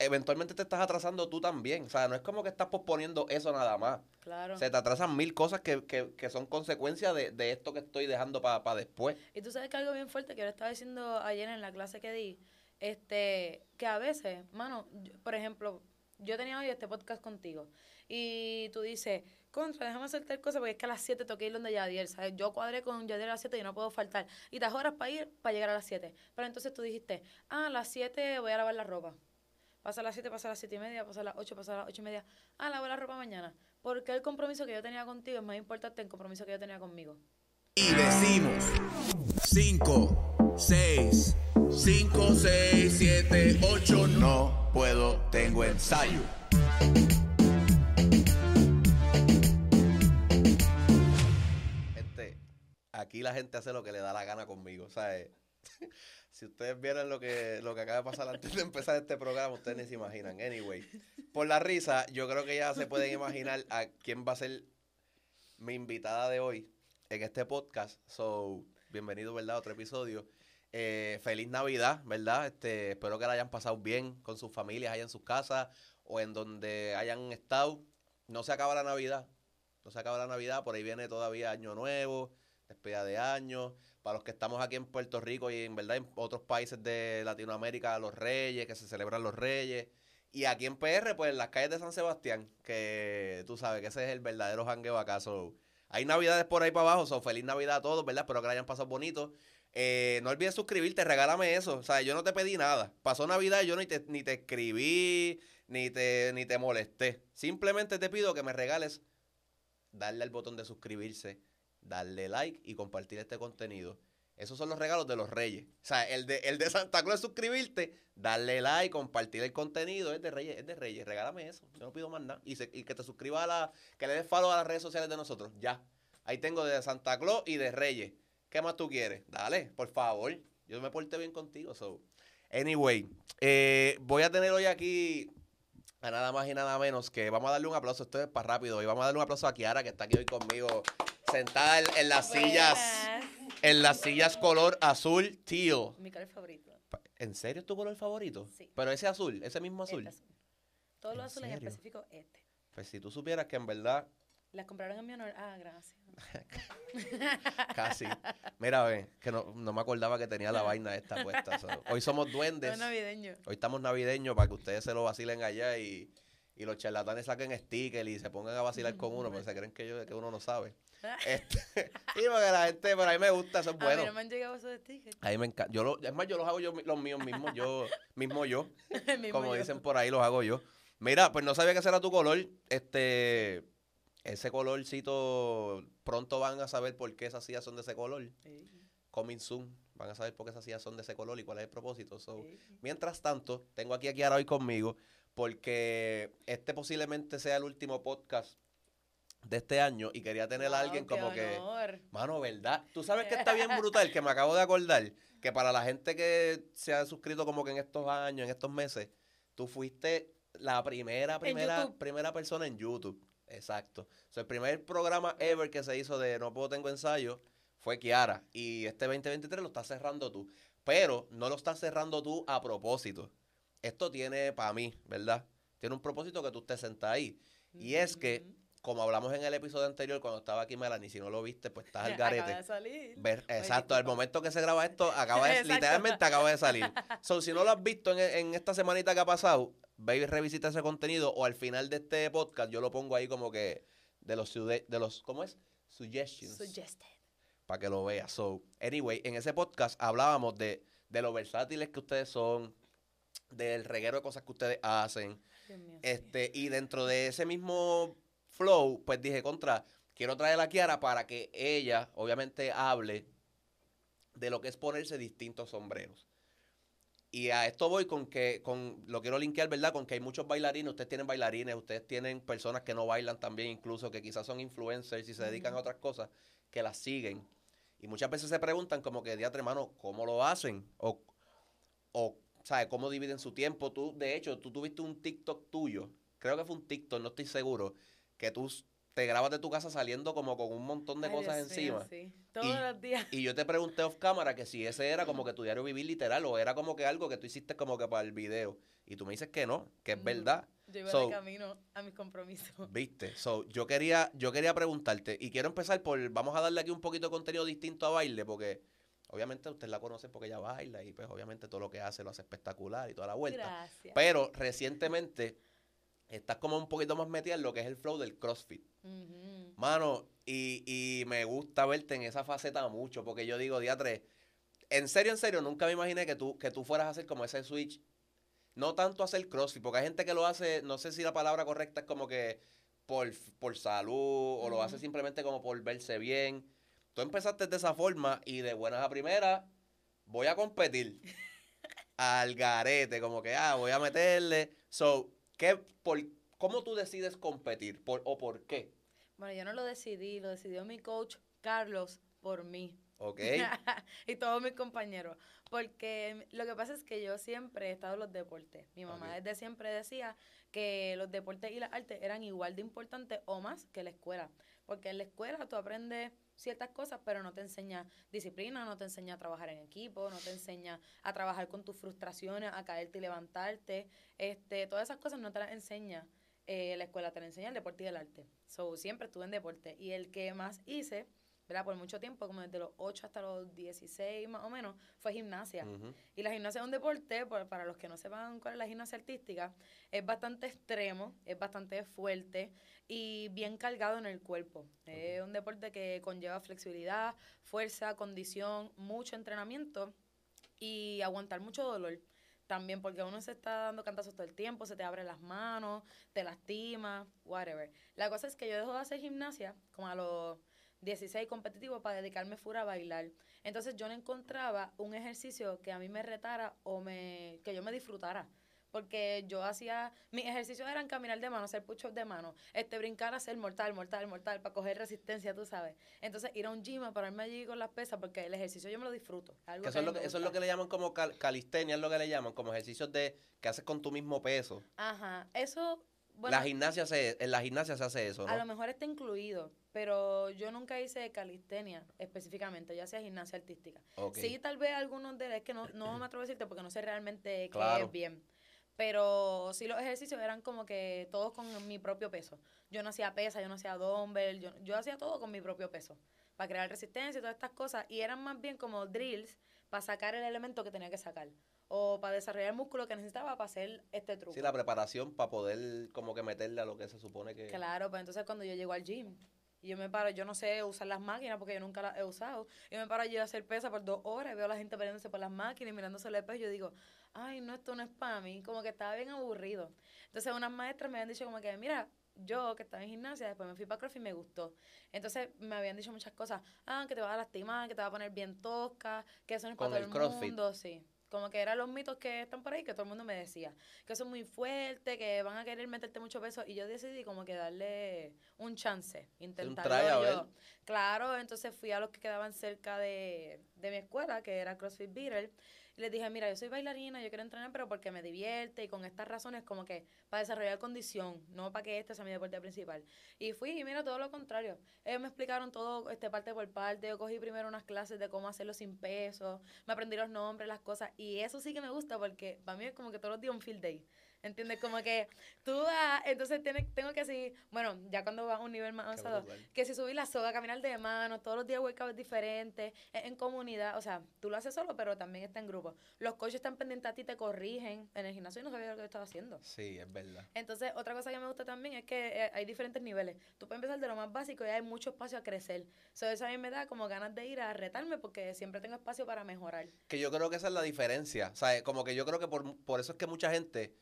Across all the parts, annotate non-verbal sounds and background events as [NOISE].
eventualmente te estás atrasando tú también. O sea, no es como que estás posponiendo eso nada más. Claro. Se te atrasan mil cosas que, que, que son consecuencias de, de esto que estoy dejando para después. Y tú sabes que algo bien fuerte que yo estaba diciendo ayer en la clase que di, este, que a veces, mano, yo- por ejemplo, yo tenía hoy este podcast contigo y tú dices, contra, déjame hacer tal cosa porque es que a las 7 tengo que ir donde Yadier, ¿sabes? Yo cuadré con Yadier a las 7 y no puedo faltar. Y te horas para ir, para llegar a las 7. Pero entonces tú dijiste, ah, a las 7 voy a lavar la ropa. Pasa a las 7, pasa a las 7 y media, pasa a las 8, pasa a las 8 y media. Ah, lavo la ropa mañana. Porque el compromiso que yo tenía contigo es más importante que el compromiso que yo tenía conmigo. Y decimos 5, 6, 5, 6, 7, 8, no puedo, tengo ensayo. Gente, aquí la gente hace lo que le da la gana conmigo. O sea, eh, [LAUGHS] si ustedes vieran lo que, lo que acaba de pasar antes de empezar este programa, ustedes ni se imaginan. Anyway, por la risa, yo creo que ya se pueden imaginar a quién va a ser mi invitada de hoy en este podcast. So, bienvenido, ¿verdad? A otro episodio. Eh, feliz Navidad, ¿verdad? Este, espero que la hayan pasado bien con sus familias allá en sus casas o en donde hayan estado. No se acaba la Navidad. No se acaba la Navidad, por ahí viene todavía Año Nuevo, despedida de año. Para los que estamos aquí en Puerto Rico y en verdad en otros países de Latinoamérica, los Reyes, que se celebran los Reyes. Y aquí en PR, pues en las calles de San Sebastián, que tú sabes que ese es el verdadero jangueo acá. So, hay navidades por ahí para abajo, so, feliz Navidad a todos, ¿verdad? Espero que la hayan pasado bonito. Eh, no olvides suscribirte, regálame eso. O sea, yo no te pedí nada. Pasó Navidad yo ni te, ni te escribí, ni te, ni te molesté. Simplemente te pido que me regales darle al botón de suscribirse, darle like y compartir este contenido. Esos son los regalos de los reyes. O sea, el de, el de Santa Claus suscribirte, darle like, compartir el contenido. Es de reyes, es de reyes. Regálame eso. Yo no pido más nada. Y que te suscribas a la, que le des follow a las redes sociales de nosotros. Ya. Ahí tengo de Santa Claus y de reyes. ¿Qué más tú quieres? Dale, por favor. Yo me porté bien contigo. So. Anyway, eh, voy a tener hoy aquí a nada más y nada menos que vamos a darle un aplauso, esto es para rápido, y vamos a darle un aplauso a Kiara que está aquí hoy conmigo, sentada en, en las sillas, en las sillas color azul teal. Mi color favorito. ¿En serio es tu color favorito? Sí. Pero ese azul, ese mismo azul. Este azul. Todos los ¿En azules en específico este. Pues si tú supieras que en verdad, Las compraron en mi honor. Ah, gracias. [LAUGHS] casi. Mira, ve, que no, no me acordaba que tenía la vaina esta puesta. so, Hoy somos duendes. Es navideño. Hoy estamos navideños para que ustedes se lo vacilen allá y, y los charlatanes saquen sticker y se pongan a vacilar con uno, porque se creen que, yo, que uno no sabe. [LAUGHS] Este, [LAUGHS] y porque la gente, pero a mí me gusta, eso es A mí bueno. no me han llegado esos stickers. A mí me encanta. Yo lo, es más, yo los hago yo los míos mismos, yo, [LAUGHS] mismo yo, Mismo como yo. dicen por ahí, los hago yo. Mira, pues no sabía que ese era tu color. Este, ese colorcito, pronto van a saber por qué esas sillas son de ese color. Sí, Coming soon. Van a saber por qué esas sillas son de ese color y cuál es el propósito. So, sí. Mientras tanto, tengo aquí a Kiara hoy conmigo porque este posiblemente sea el último podcast de este año y quería tener a alguien como que, honor. mano, ¿verdad? Tú sabes que está bien [LAUGHS] brutal, que me acabo de acordar, que para la gente que se ha suscrito como que en estos años, en estos meses, tú fuiste la primera, primera, primera persona en YouTube. Exacto. O sea, el primer programa ever que se hizo de No Puedo Tengo Ensayo fue Kiara. Y este 2023 lo estás cerrando tú. Pero no lo estás cerrando tú a propósito. Esto tiene, para mí, ¿verdad? Tiene un propósito que tú estés sentada ahí. Y es que, como hablamos en el episodio anterior, cuando estaba aquí Melanie, si no lo viste, pues estás al [LAUGHS] Acaba garete. de salir. Ver- exacto, al momento que se graba esto, [LAUGHS] acaba de, literalmente acaba de salir. [LAUGHS] So, si no lo has visto en, en esta semanita que ha pasado, ve y revisita ese contenido o al final de este podcast yo lo pongo ahí como que de los, de los ¿cómo es? Suggestions. Suggested. para que lo veas. So, anyway, en ese podcast hablábamos de, de lo versátiles que ustedes son, del reguero de cosas que ustedes hacen. Dios mío, sí. Este, y dentro de ese mismo flow, pues dije, contra, quiero traer a Kiara para que ella, obviamente, hable de lo que es ponerse distintos sombreros. Y a esto voy con que, con, lo quiero linkear, ¿verdad? Con que hay muchos bailarines, ustedes tienen bailarines, ustedes tienen personas que no bailan también, incluso que quizás son influencers y se dedican a otras cosas, que las siguen. Y muchas veces se preguntan como que, diatre, hermano, ¿cómo lo hacen? O, o, ¿sabes? ¿Cómo dividen su tiempo? Tú, de hecho, tú tuviste un TikTok tuyo, creo que fue un TikTok, no estoy seguro, que tú te grabas de tu casa saliendo como con un montón de Ay, cosas Dios encima. sí. Todos Y- los días. Y yo te pregunté off cámara que si ese era como que tu diario vivir literal o era como que algo que tú hiciste como que para el video. Y tú me dices que no, que es Ujú. verdad. Yo iba So- de camino a mis compromisos. [LAUGHS] ¿Viste? So, yo quería, yo quería preguntarte, y quiero empezar por, vamos a darle aquí un poquito de contenido distinto a baile, porque obviamente usted la conoce porque ella baila, y pues obviamente todo lo que hace lo hace espectacular y toda la vuelta. Gracias. Pero recientemente estás como un poquito más metida en lo que es el flow del CrossFit. Mano, y, y me gusta verte en esa faceta mucho, porque yo digo, diatre, en serio, en serio, nunca me imaginé que tú, que tú fueras a hacer como ese switch. No tanto hacer CrossFit, porque hay gente que lo hace, no sé si la palabra correcta es como que por, por salud, o lo hace simplemente como por verse bien. Tú empezaste de esa forma y de buenas a primeras, voy a competir. [LAUGHS] al garete, como que, ah, voy a meterle. So, ¿qué, por, ¿cómo tú decides competir? Por, ¿O por qué? Bueno, yo no lo decidí, lo decidió mi coach Carlos por mí. ¿Ok? [LAUGHS] y todos mis compañeros. Porque lo que pasa es que yo siempre he estado en los deportes. Mi mamá desde siempre decía que los deportes y las artes eran igual de importantes o más que la escuela. Porque en la escuela tú aprendes ciertas cosas, pero no te enseña disciplina, no te enseña a trabajar en equipo, no te enseña a trabajar con tus frustraciones, a caerte y levantarte. Este, todas esas cosas no te las enseña eh, la escuela, te las enseña el deporte y el arte. So, siempre estuve en deporte. Y el que más hice ¿verdad? Por mucho tiempo, como desde los 8 hasta los 16 más o menos, fue gimnasia. Y la gimnasia es un deporte, por- para los que no sepan cuál es la gimnasia artística, es bastante extremo, es bastante fuerte y bien cargado en el cuerpo. Es un deporte que conlleva flexibilidad, fuerza, condición, mucho entrenamiento y aguantar mucho dolor. También porque uno se está dando cantazos todo el tiempo, se te abren las manos, te lastima, whatever. La cosa es que yo dejo de hacer gimnasia como a los 16 competitivos para dedicarme fuera a bailar. Entonces yo no encontraba un ejercicio que a mí me retara o me que yo me disfrutara. Porque yo hacía, mis ejercicios eran caminar de mano, hacer push-ups de mano, este, brincar, hacer mortal, mortal, mortal, para coger resistencia, tú sabes. Entonces ir a un gym a pararme allí con las pesas, porque el ejercicio yo me lo disfruto. algo Que eso, es lo que, eso es lo que le llaman como cal- calistenia, es lo que le llaman, como ejercicios de que haces con tu mismo peso. Ajá, eso, bueno, la gimnasia se, en la gimnasia se hace eso, a lo mejor está incluido, pero yo nunca hice calistenia específicamente, yo hacía gimnasia artística. Ok. Sí, tal vez algunos de es que no, no me atrevo a decirte porque no sé realmente qué Claro. es bien. Pero sí los ejercicios eran como que todos con mi propio peso. Yo no hacía pesa, yo no hacía dumbbell, yo, yo hacía todo con mi propio peso. Para crear resistencia y todas estas cosas. Y eran más bien como drills para sacar el elemento que tenía que sacar. O para desarrollar el músculo que necesitaba para hacer este truco. Sí, la preparación para poder como que meterle a lo que se supone que... Claro, pues entonces cuando yo llego al gym y yo me paro, yo no sé usar las máquinas porque yo nunca las he usado. Yo me paro allí a hacer pesa por dos horas, veo a la gente peleándose por las máquinas y mirándose el espejo y yo digo, ay, no, esto no es para mí, como que estaba bien aburrido. Entonces unas maestras me habían dicho como que, mira, yo que estaba en gimnasia, después me fui para CrossFit y me gustó. Entonces me habían dicho muchas cosas, ah, que te vas a lastimar, que te vas a poner bien tosca, que eso no es Con para el todo el CrossFit. mundo, sí. Como que eran los mitos que están por ahí, que todo el mundo me decía. Que eso es muy fuerte, que van a querer meterte mucho peso. Y yo decidí como que darle un chance, intentarlo try, a ver. yo. Claro, entonces fui a los que quedaban cerca de, de mi escuela, que era CrossFit Beater. Les dije, mira, yo soy bailarina, yo quiero entrenar, pero porque me divierte y con estas razones como que para desarrollar condición, no para que este sea mi deporte principal. Y fui y mira, todo lo contrario. Ellos me explicaron todo este parte por parte. Yo cogí primero unas clases de cómo hacerlo sin peso, me aprendí los nombres, las cosas. Y eso sí que me gusta porque para mí es como que todos los días un field day. ¿Entiendes? Como que tú vas, entonces tienes, tengo que así, bueno, ya cuando vas a un nivel más avanzado, que si subir la soga, caminar de mano, todos los días workouts diferentes, en, en comunidad, o sea, tú lo haces solo, pero también está en grupo. Los coaches están pendientes a ti, te corrigen. En el gimnasio yo no sabía lo que estaba haciendo. Sí, es verdad. Entonces, otra cosa que me gusta también es que eh, hay diferentes niveles. Tú puedes empezar de lo más básico y hay mucho espacio a crecer. So, eso a mí me da como ganas de ir a retarme porque siempre tengo espacio para mejorar. Que yo creo que esa es la diferencia, ¿sabes? Como que yo creo que por, por eso es que mucha gente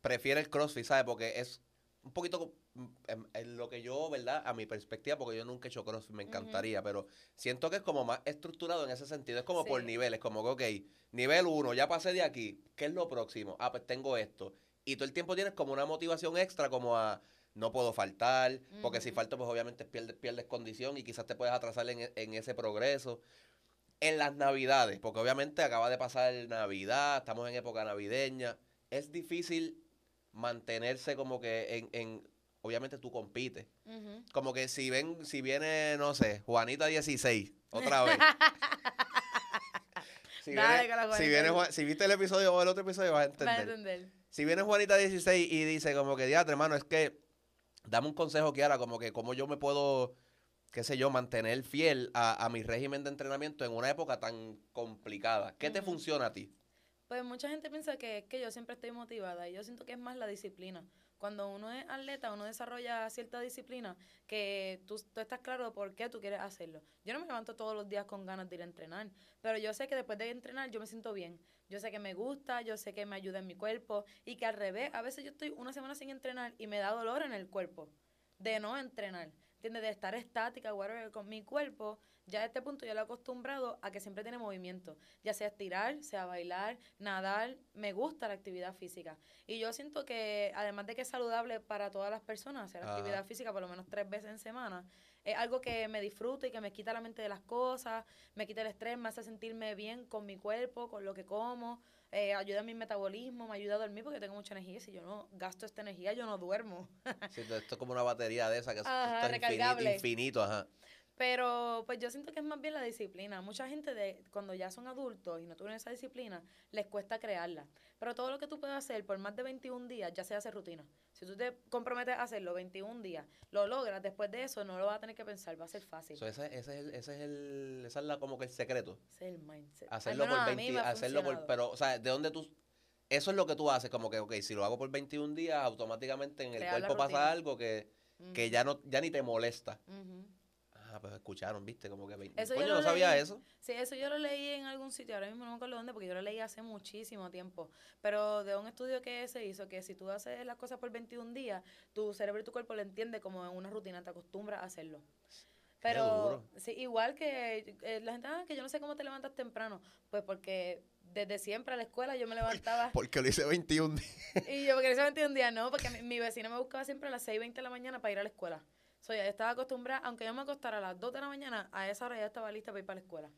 prefiere el CrossFit, ¿sabes? Porque es un poquito mm, en, en lo que yo, ¿verdad? A mi perspectiva, porque yo nunca he hecho CrossFit, me encantaría, pero siento que es como más estructurado en ese sentido. Es como por niveles, como que, ok, nivel 1, ya pasé de aquí, ¿qué es lo próximo? Ah, pues tengo esto. Y todo el tiempo tienes como una motivación extra, como a no puedo faltar, porque si falto, pues obviamente pierdes, pierdes condición y quizás te puedes atrasar en, en ese progreso en las navidades, porque obviamente acaba de pasar Navidad, estamos en época navideña, es difícil mantenerse como que en, en obviamente tú compites. Como que si ven, si viene, no sé, Juanita 16, otra vez. [LAUGHS] si, Dale viene, si, Juanita viene Juan- si viste el episodio o el otro episodio vas a Vas a entender. Si viene Juanita 16 y dice como que, diatre, hermano, es que dame un consejo, Kiara, como que cómo yo me puedo, qué sé yo, mantener fiel a, a mi régimen de entrenamiento en una época tan complicada. ¿Qué te funciona a ti? Pues mucha gente piensa que, que yo siempre estoy motivada y yo siento que es más la disciplina. Cuando uno es atleta, uno desarrolla cierta disciplina que tú, tú estás claro por qué tú quieres hacerlo. Yo no me levanto todos los días con ganas de ir a entrenar, pero yo sé que después de entrenar yo me siento bien. Yo sé que me gusta, yo sé que me ayuda en mi cuerpo y que al revés, a veces yo estoy una semana sin entrenar y me da dolor en el cuerpo de no entrenar. ¿Entiendes? De estar estática, whatever, con mi cuerpo, ya a este punto yo lo he acostumbrado a que siempre tiene movimiento, ya sea estirar, sea bailar, nadar, me gusta la actividad física. Y yo siento que además de que es saludable para todas las personas hacer Ajá. actividad física por lo menos tres veces en semana, es algo que me disfruto y que me quita la mente de las cosas, me quita el estrés, me hace sentirme bien con mi cuerpo, con lo que como, eh, ayuda en mi metabolismo, me ayuda a dormir porque tengo mucha energía si yo no gasto esta energía yo no duermo. Sí, esto es como una batería de esa que Ajá, está infinito, infinito, ajá. Pero pues yo siento que es más bien la disciplina. Mucha gente de cuando ya son adultos y no tuvieron esa disciplina, les cuesta crearla. Pero todo lo que tú puedes hacer por más de 21 días ya se hace rutina. Si tú te comprometes a hacerlo 21 días, lo logras, después de eso no lo vas a tener que pensar, va a ser fácil. So, ese, ese es el, ese es el, esa es la, como que el secreto. Ese es el mindset. Hacerlo menos por a mí 20, me ha hacerlo por, pero, o sea, ¿de dónde tú, eso es lo que tú haces, como que, ok, si lo hago por 21 días, automáticamente en el Crear cuerpo pasa algo que, que ya no, ya ni te molesta. ujú. Ah, pues escucharon, viste, como que 20. Eso yo Coño, lo no sabía leí. eso. Sí, eso yo lo leí en algún sitio, ahora mismo no me acuerdo dónde, porque yo lo leí hace muchísimo tiempo. Pero de un estudio que se hizo, que si tú haces las cosas por 21 días, tu cerebro y tu cuerpo lo entiende como en una rutina, te acostumbras a hacerlo. Pero sí, igual que eh, la gente, ah, que yo no sé cómo te levantas temprano. Pues porque desde siempre a la escuela yo me [LAUGHS] levantaba Porque lo hice 21 días. [LAUGHS] y yo porque eso un día, no, porque [LAUGHS] mi, mi vecina me buscaba siempre a las 6.20 de la mañana para ir a la escuela. So, ya yo estaba acostumbrada, aunque yo me acostara a las 2 de la mañana, a esa hora ya estaba lista para ir para la escuela.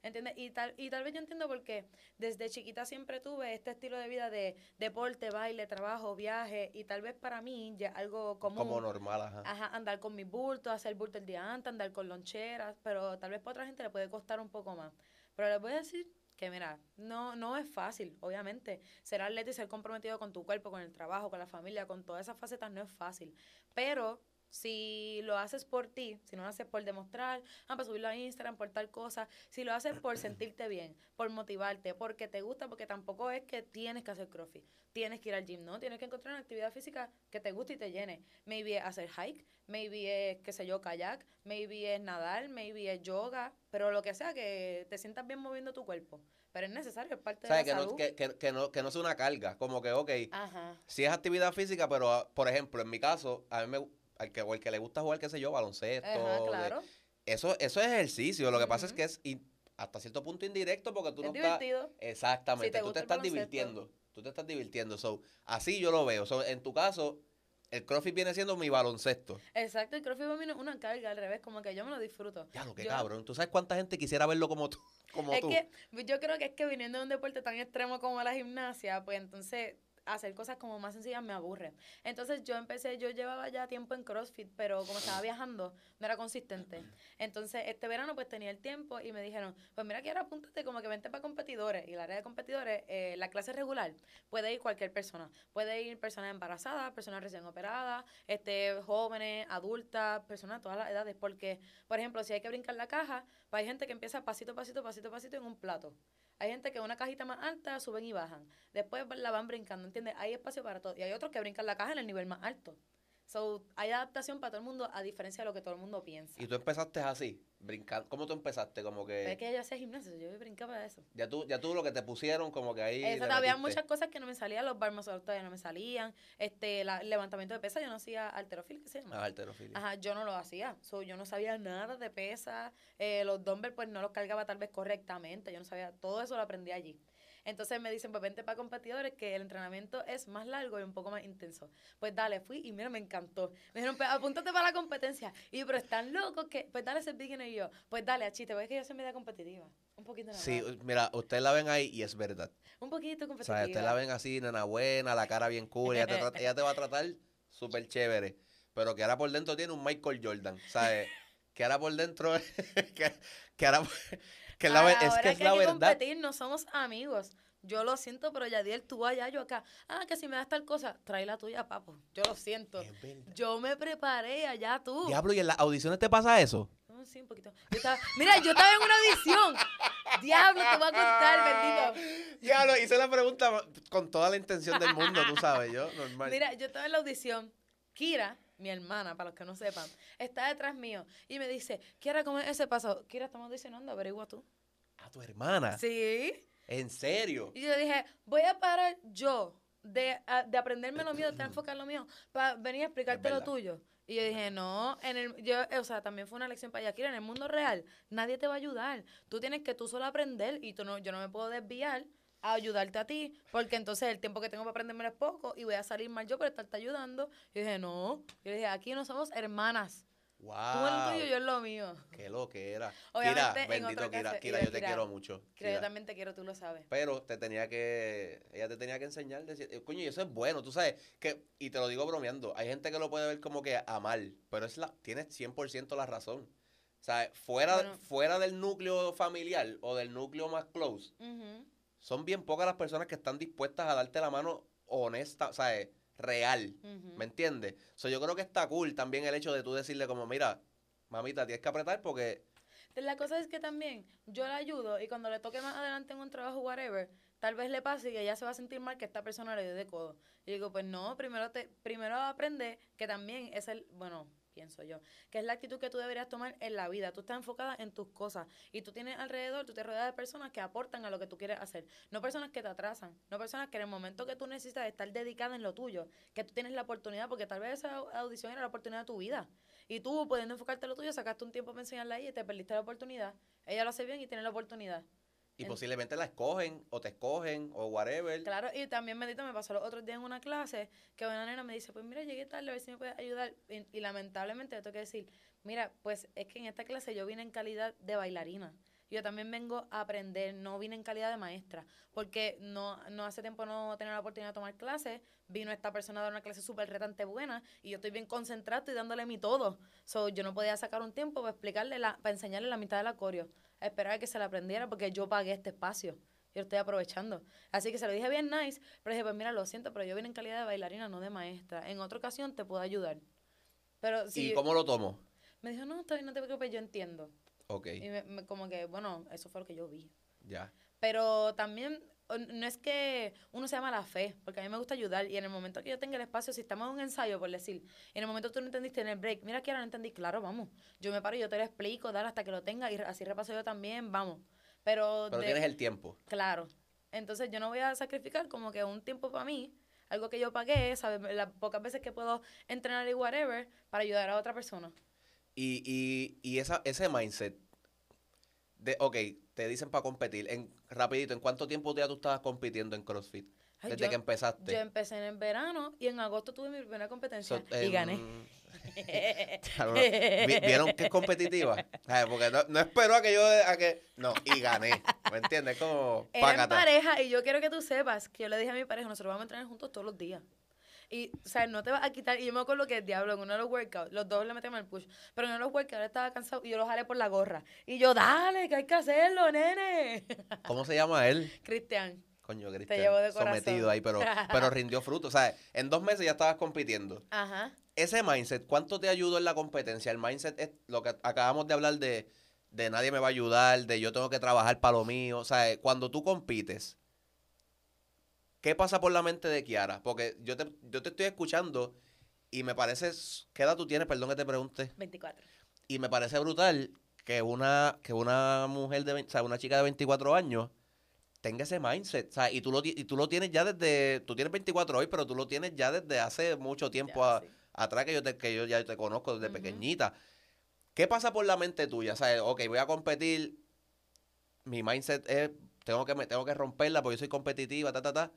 ¿Entiendes? Y tal, y tal vez yo entiendo porque desde chiquita siempre tuve este estilo de vida de deporte, baile, trabajo, viaje, y tal vez para mí ya algo común. Como normal, ajá. Ajá, andar con mis bultos, hacer bulto el día antes, andar con loncheras, pero tal vez para otra gente le puede costar un poco más. Pero les voy a decir que, mira, no, no es fácil, obviamente. Ser atleta y ser comprometido con tu cuerpo, con el trabajo, con la familia, con todas esas facetas no es fácil. Pero si lo haces por ti, si no lo haces por demostrar, ah, para subirlo a Instagram, por tal cosa, si lo haces por sentirte bien, por motivarte, porque te gusta, porque tampoco es que tienes que hacer crossfit, tienes que ir al gym, ¿no? Tienes que encontrar una actividad física que te guste y te llene. Maybe es hacer hike, maybe es, qué sé yo, kayak, maybe es nadar, maybe es yoga, pero lo que sea, que te sientas bien moviendo tu cuerpo. Pero es necesario, es parte de Que la no, salud. que, que, que no, que no sea una carga. Como que, ok, Ajá. si es actividad física, pero, ah, por ejemplo, en mi caso, a mí me, al que, o el que le gusta jugar, qué sé yo, baloncesto. Ajá, de- claro. eso, eso es ejercicio. Lo que pasa es que es in- hasta cierto punto indirecto porque tú Es no estás... divertido. Exactamente, Si te tú te estás baloncesto. divirtiendo. Tú te estás divirtiendo. So, así yo lo veo. So, en tu caso, el CrossFit viene siendo mi baloncesto. Exacto, el crossfit es una carga, al revés, como que yo me lo disfruto. Ya lo que Yo- cabrón. ¿Tú sabes cuánta gente quisiera verlo como tú? Como Es tú. que yo creo que es que viniendo de un deporte tan extremo como la gimnasia, pues entonces hacer cosas como más sencillas me aburre. Entonces yo empecé, yo llevaba ya tiempo en CrossFit, pero como estaba viajando, no era consistente. Entonces este verano pues tenía el tiempo y me dijeron, pues mira que ahora apúntate como que vente para competidores. Y la área de competidores, eh, la clase regular, puede ir cualquier persona. Puede ir personas embarazadas, personas recién operadas, este, jóvenes, adultas, personas de todas las edades. Porque, por ejemplo, si hay que brincar la caja, pues hay gente que empieza pasito, pasito, pasito, pasito en un plato. Hay gente que una cajita más alta suben y bajan. Después la van brincando, ¿entiendes? Hay espacio para todo. Y hay otros que brincan la caja en el nivel más alto. So, hay adaptación para todo el mundo, a diferencia de lo que todo el mundo piensa. Y tú empezaste así, brincando. ¿Cómo tú empezaste? Como que... es que yo hacía gimnasio, yo brincaba de eso. Ya tú, ya tú lo que te pusieron, como que ahí... Exacto, había muchas cosas que no me salían, los bar muscle ups todavía no me salían, este, la- el levantamiento de pesas, yo no hacía alterofilia, ¿qué se llama? Ah, halterofilia. Ajá, yo no lo hacía, so, yo no sabía nada de pesas, eh, los dumbbells pues no los cargaba tal vez correctamente, yo no sabía, todo eso lo aprendí allí. Entonces me dicen, pues vente para competidores, que el entrenamiento es más largo y un poco más intenso. Pues dale, fui y mira, me encantó. Me dijeron, pues apúntate para la competencia. Y yo, pero están locos que, pues dale ese beginner y yo, pues dale, a chiste, ves que yo soy media competitiva. Un poquito nada Sí, mira, ustedes la ven ahí y es verdad. Un poquito O competitiva. sea, ustedes la ven así, nena buena, la cara bien cool, ella te, trata- ella te va a tratar súper chévere. pero que ahora por dentro tiene un Michael Jordan, ¿sabes? que ahora por dentro, [LAUGHS] que, que ahora, que es la, es que es que la hay que verdad. competir, no somos amigos. Yo lo siento, pero Yadiel, tú allá, yo acá. Ah, que si me das tal cosa, trae la tuya, papo. Yo lo siento. Yo me preparé allá tú. Diablo, ¿y en las audiciones te pasa eso? Sí, un poquito. Yo estaba- mira, yo estaba en una audición. [LAUGHS] Diablo, te voy a contar, bendito. Ya lo hice la pregunta con toda la intención del mundo, tú sabes, yo, normal. Mira, yo estaba en la audición. Kira, mi hermana, para los que no sepan, está detrás mío y me dice, Kira, ¿cómo es ese paso? Kira, estamos audicionando, averigua tú. A tu hermana. Sí. ¿En serio? Y yo dije, voy a parar yo de, a- de aprenderme lo mío, de enfocar lo mío, para venir a explicarte lo tuyo. Y yo dije, no, en el, yo, o sea, también fue una lección para Yakira, en el mundo real, nadie te va a ayudar. Tú tienes que tú solo aprender y tú no, yo no me puedo desviar a ayudarte a ti, porque entonces el tiempo que tengo para aprenderme es poco y voy a salir mal yo por estarte ayudando. Y dije, no, yo dije, aquí no somos hermanas. Wow. Tú en lo tuyo, yo en lo mío. Qué lo que era. Obviamente, Kira, en bendito Kira, Kira, yo te quiero mucho. Yo también te quiero, tú lo sabes. Pero te tenía que, ella te tenía que enseñar, decir, eh, coño, y eso es bueno, tú sabes, que, y te lo digo bromeando, hay gente que lo puede ver como que a mal, pero es la, tienes 100% la razón. O sea, fuera, Bueno. fuera del núcleo familiar o del núcleo más close, Ujú. Son bien pocas las personas que están dispuestas a darte la mano honesta, o sea, eh, real. ¿Me entiendes? So, yo creo que está cool también el hecho de tú decirle como, mira, mamita, tienes que apretar porque La cosa es que también yo la ayudo y cuando le toque más adelante en un trabajo, whatever, tal vez le pase y ella se va a sentir mal que esta persona le dio de codo. Y digo, pues no, primero te primero aprende que también es el, bueno, pienso yo, que es la actitud que tú deberías tomar en la vida. Tú estás enfocada en tus cosas y tú tienes alrededor, tú te rodeas de personas que aportan a lo que tú quieres hacer. No personas que te atrasan, no personas que en el momento que tú necesitas estar dedicada en lo tuyo, que tú tienes la oportunidad, porque tal vez esa audición era la oportunidad de tu vida. Y tú, pudiendo enfocarte en lo tuyo, sacaste un tiempo para enseñarle a ella y te perdiste la oportunidad. Ella lo hace bien y tiene la oportunidad. Y En- posiblemente la escogen o te escogen o whatever. Claro, y también, bendito, me pasó los otros días en una clase que una nena me dice, pues mira, llegué tarde, a ver si me puedes ayudar. Y, y lamentablemente yo tengo que decir, mira, pues es que en esta clase yo vine en calidad de bailarina. Yo también vengo a aprender, no vine en calidad de maestra, porque no, no hace tiempo no tenía la oportunidad de tomar clases, vino esta persona a dar una clase súper retante buena y yo estoy bien concentrado y dándole mi todo. So, yo no podía sacar un tiempo para explicarle, la, para enseñarle la mitad del acorio, a esperar a que se la aprendiera porque yo pagué este espacio. Yo lo estoy aprovechando. Así que se lo dije bien nice, pero dije, pues mira, lo siento, pero yo vine en calidad de bailarina, no de maestra. En otra ocasión te puedo ayudar. Pero si ¿Y cómo lo tomo? me dijo, no, está bien, no te preocupes, yo entiendo. Ok, Y me- me- como que, bueno, eso fue lo que yo vi. ya. Pero también no es que uno se llama la fe, porque a mí me gusta ayudar y en el momento que yo tenga el espacio, si estamos en un ensayo, por decir, en el momento que tú no entendiste en el break, mira que ahora no entendí, claro, vamos, yo me paro y yo te lo explico, dale hasta que lo tenga y así repaso yo también, vamos. Pero, Pero de- tienes el tiempo. Claro. Entonces yo no voy a sacrificar como que un tiempo para mí, algo que yo pagué, ¿sabes? Las pocas veces que puedo entrenar y whatever, para ayudar a otra persona. Y, y, y esa, ese mindset de, ok, te dicen para competir. En, rapidito, ¿en cuánto tiempo ya tú estabas compitiendo en CrossFit? Ay, Desde yo- que empezaste. Yo empecé en el verano y en agosto tuve mi primera competencia So, y em, [LAUGHS] [LAUGHS] gané. vi- ¿Vieron que es competitiva? Ay, Porque no, no esperó a que yo, a que, no, y gané, ¿me entiendes? Como, Era en pareja y yo quiero que tú sepas que yo le dije a mi pareja, nosotros vamos a entrenar juntos todos los días. Y, o sea, no te vas a quitar. Y yo me acuerdo que, diablo, en uno de los workouts, los dos le metemos el push. Pero en uno de los workouts estaba cansado y yo lo jalé por la gorra. Y yo, dale, que hay que hacerlo, nene. [LAUGHS] ¿Cómo se llama él? Cristian. Coño, Cristian. llevo de corazón. sometido ahí, pero, [LAUGHS] pero rindió fruto. O sea, en dos meses ya estabas compitiendo. Ajá. Ese mindset, ¿cuánto te ayudó en la competencia? El mindset es lo que acabamos de hablar de, de nadie me va a ayudar, de yo tengo que trabajar para lo mío. O sea, cuando tú compites, ¿qué pasa por la mente de Kiara? Porque yo te, yo te estoy escuchando y me parece, ¿qué edad tú tienes? Perdón que te pregunte. 24. Y me parece brutal que una, que una mujer de, o sea, una chica de 24 años tenga ese mindset. O sea, y tú lo, y tú lo tienes ya desde, tú tienes 24 hoy, pero tú lo tienes ya desde hace mucho tiempo Ya, a- sí. atrás que yo, te, que yo ya te conozco desde pequeñita. ¿Qué pasa por la mente tuya? O sea, ok, voy a competir, mi mindset es, tengo que, me, tengo que romperla porque yo soy competitiva, ta, ta, ta.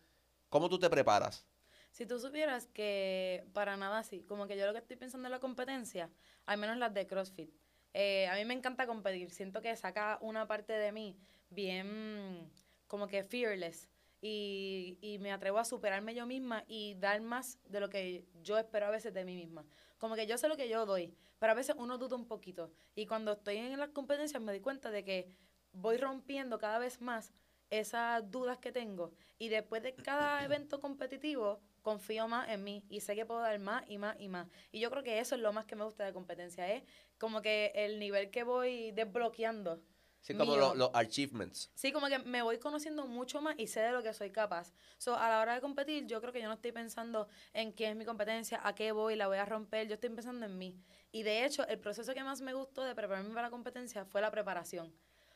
¿Cómo tú te preparas? Si tú supieras que para nada así, como que yo lo que estoy pensando en la competencia, al menos las de CrossFit, eh, a mí me encanta competir, siento que saca una parte de mí bien como que fearless y, y me atrevo a superarme yo misma y dar más de lo que yo espero a veces de mí misma. Como que yo sé lo que yo doy, pero a veces uno duda un poquito. Y cuando estoy en las competencias me doy cuenta de que voy rompiendo cada vez más esas dudas que tengo. Y después de cada [CLEARS THROAT] evento competitivo, confío más en mí y sé que puedo dar más y más y más. Y yo creo que eso es lo más que me gusta de competencia, es como que el nivel que voy desbloqueando. Sí, como los, los achievements. Sí, como que me voy conociendo mucho más y sé de lo que soy capaz. So, a la hora de competir, yo creo que yo no estoy pensando en qué es mi competencia, a qué voy, la voy a romper, yo estoy pensando en mí. Y de hecho, el proceso que más me gustó de prepararme para la competencia fue la preparación.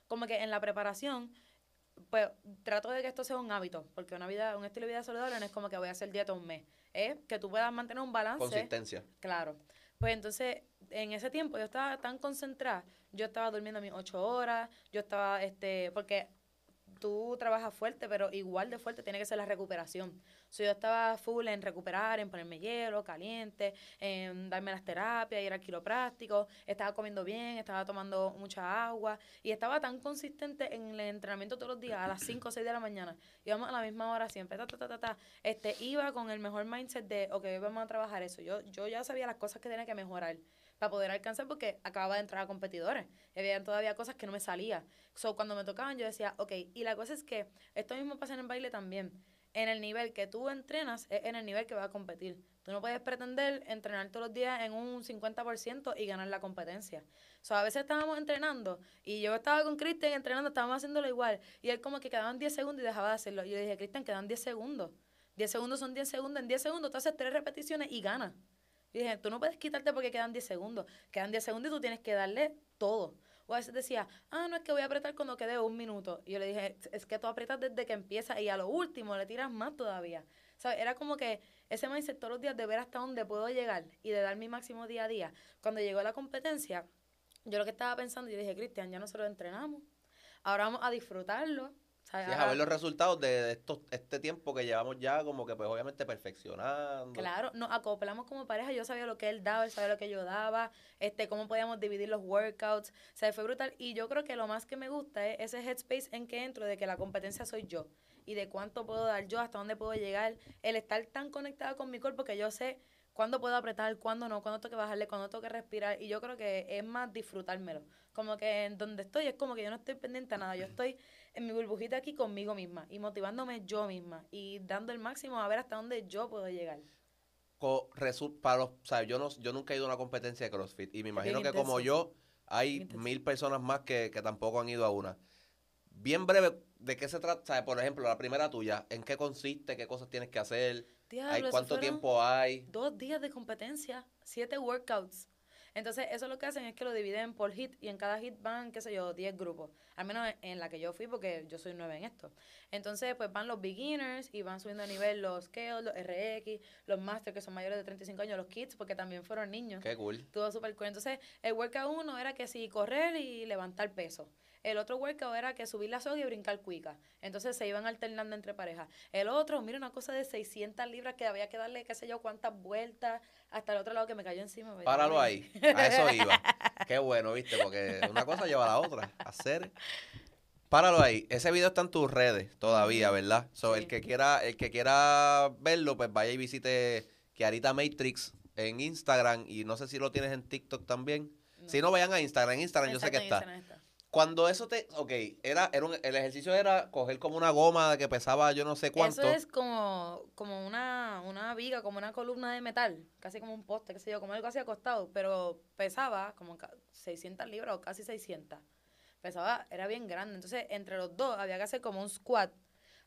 Como que en la preparación, pues trato de que esto sea un hábito, porque una vida, un estilo de vida saludable no es como que voy a hacer dieta un mes, es que tú puedas mantener un balance. Consistencia. Claro. Pues entonces, en ese tiempo yo estaba tan concentrada, yo estaba durmiendo mis ocho horas, yo estaba, este, porque tú trabajas fuerte, pero igual de fuerte tiene que ser la recuperación. So, yo estaba full en recuperar, en ponerme hielo, caliente, en darme las terapias, ir al quiropráctico, estaba comiendo bien, estaba tomando mucha agua y estaba tan consistente en el entrenamiento todos los días, a las [CLEARS THROAT] 5 o 6 de la mañana. Íbamos a la misma hora siempre, ta, ta, ta, ta, ta. Este, iba con el mejor mindset de, ok, vamos a trabajar eso. Yo, yo ya sabía las cosas que tenía que mejorar para poder alcanzar porque acababa de entrar a competidores y había todavía cosas que no me salía. So, cuando me tocaban yo decía, ok, y la cosa es que esto mismo pasa en el baile también. En el nivel que tú entrenas es en el nivel que vas a competir. Tú no puedes pretender entrenar todos los días en un 50% y ganar la competencia. So, a veces estábamos entrenando y yo estaba con Cristian entrenando, estábamos haciéndolo igual. Y él como que quedaban 10 segundos y dejaba de hacerlo. Y yo dije, Cristian, quedan 10 segundos. 10 segundos son 10 segundos. En 10 segundos tú haces tres repeticiones y ganas. Y dije, tú no puedes quitarte porque quedan 10 segundos. Quedan 10 segundos y tú tienes que darle todo. O a veces decía, ah, no es que voy a apretar cuando quede un minuto. Y yo le dije, es que tú apretas desde que empieza y a lo último le tiras más todavía. ¿Sabes? Era como que ese mindset todos los días de ver hasta dónde puedo llegar y de dar mi máximo día a día. Cuando llegó la competencia, yo lo que estaba pensando, yo dije, Cristian, ya nosotros entrenamos. Ahora vamos a disfrutarlo. ¿Sabes? Sí, a Ahora- ver los resultados de, de estos, este tiempo que llevamos ya como que pues obviamente perfeccionando. Claro, nos acoplamos como pareja. Yo sabía lo que él daba, él sabía lo que yo daba, este, cómo podíamos dividir los workouts. O sea, fue brutal. Y yo creo que lo más que me gusta es ese headspace en que entro de que la competencia soy yo y de cuánto puedo dar yo, hasta dónde puedo llegar. El estar tan conectada con mi cuerpo que yo sé cuándo puedo apretar, cuándo no, cuándo tengo que bajarle, cuándo tengo que respirar. Y yo creo que es más disfrutármelo. Como que en donde estoy es como que yo no estoy pendiente a nada. Yo estoy en mi burbujita aquí conmigo misma y motivándome yo misma y dando el máximo a ver hasta dónde yo puedo llegar. Co- resu- para los, o sea, yo, no, yo nunca he ido a una competencia de CrossFit y me imagino que como yo hay Bien intenso. mil personas más que, que tampoco han ido a una. Bien breve, ¿de qué se trata? O sea, por ejemplo, la primera tuya, ¿en qué consiste? ¿Qué cosas tienes que hacer? Diablo, ¿Hay eso ¿Cuánto tiempo hay? Dos días de competencia, siete workouts. Entonces, eso lo que hacen es que lo dividen por hit y en cada hit van, qué sé yo, 10 grupos. Al menos en- en la que yo fui porque yo soy nueva en esto. Entonces, pues van los beginners y van subiendo a nivel los scale, los RX, los master que son mayores de 35 años, los kids porque también fueron niños. Qué cool. Todo súper cool. Entonces, el workout uno era que sí, correr y levantar peso. El otro workout era que subir la soga y brincar cuica. Entonces se iban alternando entre parejas. El otro, mira, una cosa de 600 libras que había que darle, qué sé yo, cuántas vueltas hasta el otro lado que me cayó encima. Páralo ahí. A eso [LAUGHS] iba. Qué bueno, ¿viste? Porque una cosa lleva a la otra. Hacer. Páralo ahí. Ese video está en tus redes todavía, ¿verdad? So, Sí. el que quiera, el que quiera verlo, pues vaya y visite Kiarita Matrix en Instagram. Y no sé si lo tienes en TikTok también. No. Si no, vayan a Instagram. En Instagram yo sé que está. está. Cuando eso te. Ok, era, era un- el ejercicio era coger como una goma que pesaba yo no sé cuánto. Eso es como, como una, una viga, como una columna de metal, casi como un poste, qué sé yo, como algo así acostado, pero pesaba como ca- 600 libras o casi 600. Pesaba, era bien grande. Entonces, entre los dos había que hacer como un squat.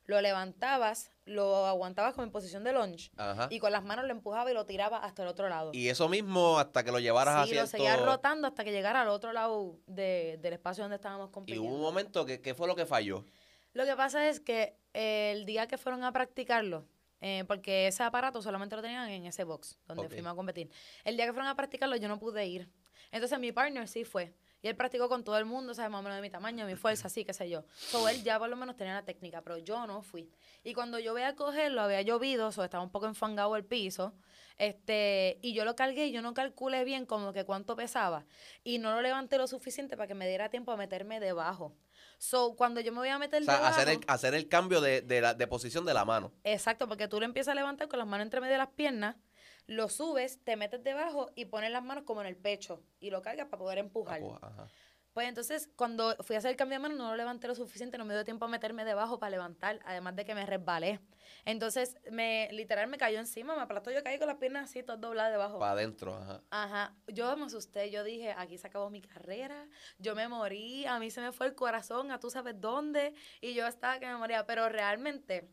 Lo levantabas, lo aguantabas como en posición de lunge Ajá. y con las manos lo empujaba y lo tiraba hasta el otro lado. Y eso mismo hasta que lo llevaras sí, hacia lo seguía rotando hasta que llegara al otro lado de- del espacio donde estábamos Y compitiendo. hubo un momento que, ¿qué fue lo que falló? Lo que pasa es que eh, el día que fueron a practicarlo, eh, porque ese aparato solamente lo tenían en ese box donde fuimos a competir. El día que fueron a practicarlo yo no pude ir. Entonces mi partner sí fue. Y él practicó con todo el mundo, ¿sabes? Más o menos de mi tamaño, de mi fuerza, así, qué sé yo. So, él ya por lo menos tenía la técnica, pero yo no fui. Y cuando yo voy a cogerlo, había llovido, o estaba un poco enfangado el piso. Este, y yo lo cargué y yo no calculé bien como que cuánto pesaba. Y no lo levanté lo suficiente para que me diera tiempo a meterme debajo. So, cuando yo me voy a meter O sea, debajo... hacer el, hacer el cambio de, de, la, de posición de la mano. Exacto, porque tú lo empiezas a levantar con las manos entre medio de las piernas, lo subes, te metes debajo y pones las manos como en el pecho y lo cargas para poder empujar. Ajá. Pues entonces, cuando fui a hacer el cambio de mano, no lo levanté lo suficiente, no me dio tiempo a meterme debajo para levantar, además de que me resbalé. Entonces, me literal me cayó encima, me aplastó, yo caí con las piernas así, todas dobladas debajo. Para adentro, ajá. Ajá, yo me asusté, yo dije, aquí se acabó mi carrera, yo me morí, a mí se me fue el corazón, a tú sabes dónde, y yo estaba que me moría, pero realmente,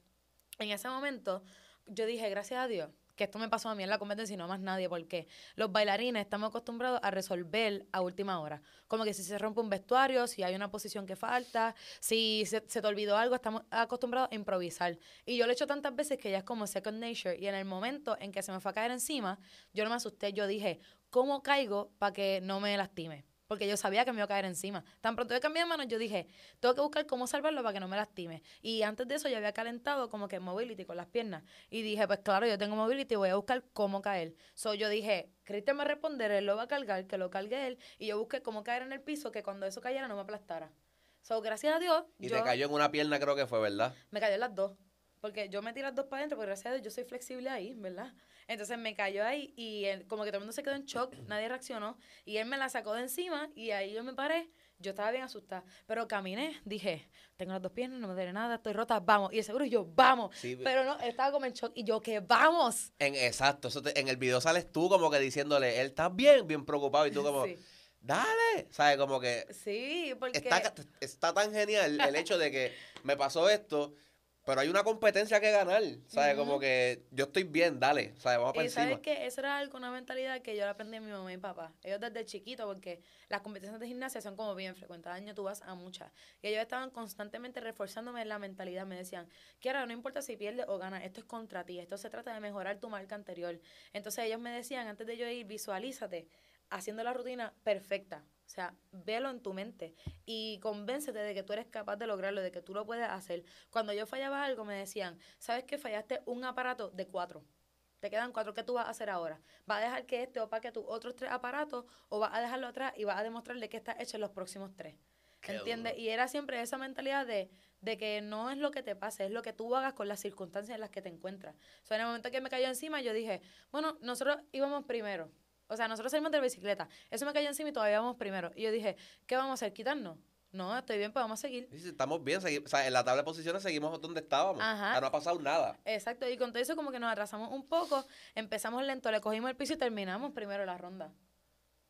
en ese momento, yo dije, gracias a Dios, que esto me pasó a mí en la competencia y no más nadie, porque los bailarines estamos acostumbrados a resolver a última hora. Como que si se rompe un vestuario, si hay una posición que falta, si se, se te olvidó algo, estamos acostumbrados a improvisar. Y yo lo he hecho tantas veces que ya es como second nature. Y en el momento en que se me fue a caer encima, yo no me asusté, yo dije, ¿cómo caigo para que no me lastime? Porque yo sabía que me iba a caer encima. Tan pronto yo cambié de manos, yo dije, tengo que buscar cómo salvarlo para que no me lastime. Y antes de eso yo había calentado como que mobility con las piernas. Y dije, pues claro, yo tengo mobility, voy a buscar cómo caer. So yo dije, Cristian me va a responder, él lo va a cargar, que lo cargue él. Y yo busqué cómo caer en el piso, que cuando eso cayera no me aplastara. So, gracias a Dios, Y yo te cayó en una pierna, creo que fue, ¿verdad? me cayó en las dos. Porque yo metí las dos para adentro, porque gracias a Dios yo soy flexible ahí, ¿verdad? Entonces me cayó ahí y él- como que todo el mundo se quedó en shock, [CLEARS THROAT] nadie reaccionó. Y él me la sacó de encima y ahí yo me paré. Yo estaba bien asustada. Pero caminé, dije, tengo las dos piernas, no me duele nada, estoy rota, vamos. Y el seguro y yo, vamos. Sí, Pero no, él estaba como en shock y yo, que vamos. En, exacto, eso te- en el video sales tú como que diciéndole, él está bien, bien preocupado y tú como, [LAUGHS] Sí, dale, ¿sabes? Como que sí porque... está, está tan genial el hecho de que me pasó esto, pero hay una competencia que ganar, ¿sabes? Como Ujú. que yo estoy bien, dale, ¿sabes? Vamos para sabes que eso era algo, una mentalidad que yo la aprendí de mi mamá y papá. Ellos desde chiquito, porque las competencias de gimnasia son como bien frecuentes. Cada año tú vas a muchas. Y ellos estaban constantemente reforzándome la mentalidad. Me decían, Kiara, no importa si pierdes o ganas, esto es contra ti. Esto se trata de mejorar tu marca anterior. Entonces ellos me decían, antes de yo ir, visualízate haciendo la rutina perfecta. O sea, velo en tu mente y convéncete de que tú eres capaz de lograrlo, de que tú lo puedes hacer. Cuando yo fallaba algo, me decían, ¿sabes que fallaste un aparato de cuatro? Te quedan cuatro. ¿Qué tú vas a hacer ahora? ¿Vas a dejar que este opaque tus otros tres aparatos o vas a dejarlo atrás y vas a demostrarle que está hecho en los próximos tres? ¿Entiendes? Y era siempre esa mentalidad de, de que no es lo que te pase, es lo que tú hagas con las circunstancias en las que te encuentras. O sea, en el momento que me cayó encima, yo dije, bueno, nosotros íbamos primero. O sea, nosotros salimos de la bicicleta. Eso me cayó encima y todavía vamos primero. Y yo dije, ¿qué vamos a hacer? ¿Quitarnos? No, estoy bien, pues vamos a seguir. Estamos bien, o sea, en la tabla de posiciones seguimos donde estábamos. Ajá. O sea, no ha pasado nada. Exacto, y con todo eso como que nos atrasamos un poco, empezamos lento, le cogimos el piso y terminamos primero la ronda.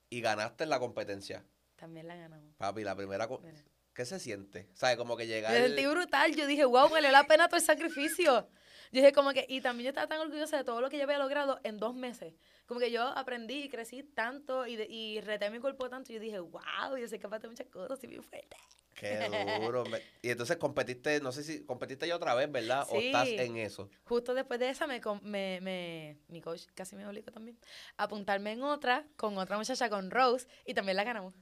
Y ganaste en la competencia. También la ganamos. Papi, la primera... Mira. ¿Qué se siente? ¿Sabes? Como que llegar... Yo sentí brutal, yo dije, wow, valió la pena todo el sacrificio. Yo dije como que, y también yo estaba tan orgullosa de todo lo que yo había logrado en dos meses. Como que yo aprendí y crecí tanto y, de- y reté mi cuerpo tanto. Y yo dije, wow, yo soy capaz de muchas cosas, soy bien fuerte. Qué duro. Y entonces competiste, no sé si competiste ya otra vez, ¿verdad? ¿O estás en eso? Justo después de esa, me, me, me, mi coach casi me obligó también a apuntarme en otra, con otra muchacha, con Rose, y también la ganamos.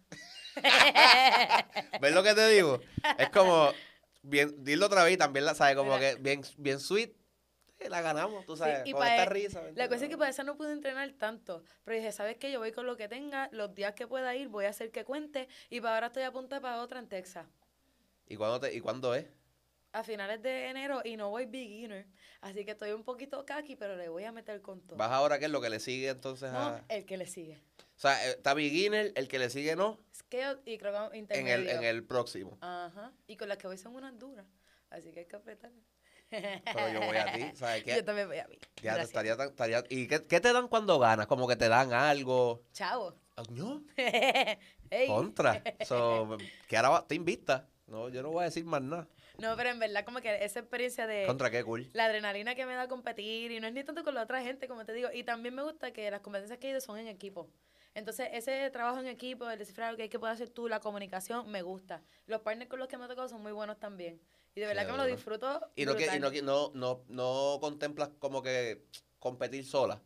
[LAUGHS] ¿Ves lo que te digo? Es como, bien, dilo otra vez y también la sabes, como que bien, bien sweet. La ganamos, tú sabes, y con esta risa. ¿me La cosa es que para esa no pude entrenar tanto. Pero dije, ¿sabes qué? Yo voy con lo que tenga, los días que pueda ir, voy a hacer que cuente. Y para ahora estoy apuntada para otra en Texas. ¿Y cuándo, te, ¿Y cuándo es? A finales de enero y no voy beginner. Así que estoy un poquito kaki, pero le voy a meter con todo. ¿Vas ahora qué es lo que le sigue entonces No, a...? el que le sigue. O sea, eh, está beginner, el que le sigue no, Scale y creo que en el, en el próximo. Ajá. Y con las que voy son unas duras. Así que hay que apretar. Pero yo voy a ti, ¿sabes [LAUGHS] qué? Yo también voy a mí. Ya, estaría, estaría, ¿Y qué, qué te dan cuando ganas? Como que te dan algo. Chavo. ¿No? [LAUGHS] Ey. Contra. [LAUGHS] So, que ahora te invita. No, yo no voy a decir más nada. No, pero en verdad como que esa experiencia de... Contra qué cool. la adrenalina que me da competir y no es ni tanto con la otra gente, como te digo. Y también me gusta que las competencias que he ido son en equipo. Entonces, ese trabajo en equipo, el descifrar lo que hay que poder hacer tú, la comunicación, me gusta. Los partners con los que me ha tocado son muy buenos también. Y de verdad que me lo disfruto. Y no, que, y no, no, no, no contemplas como que competir sola.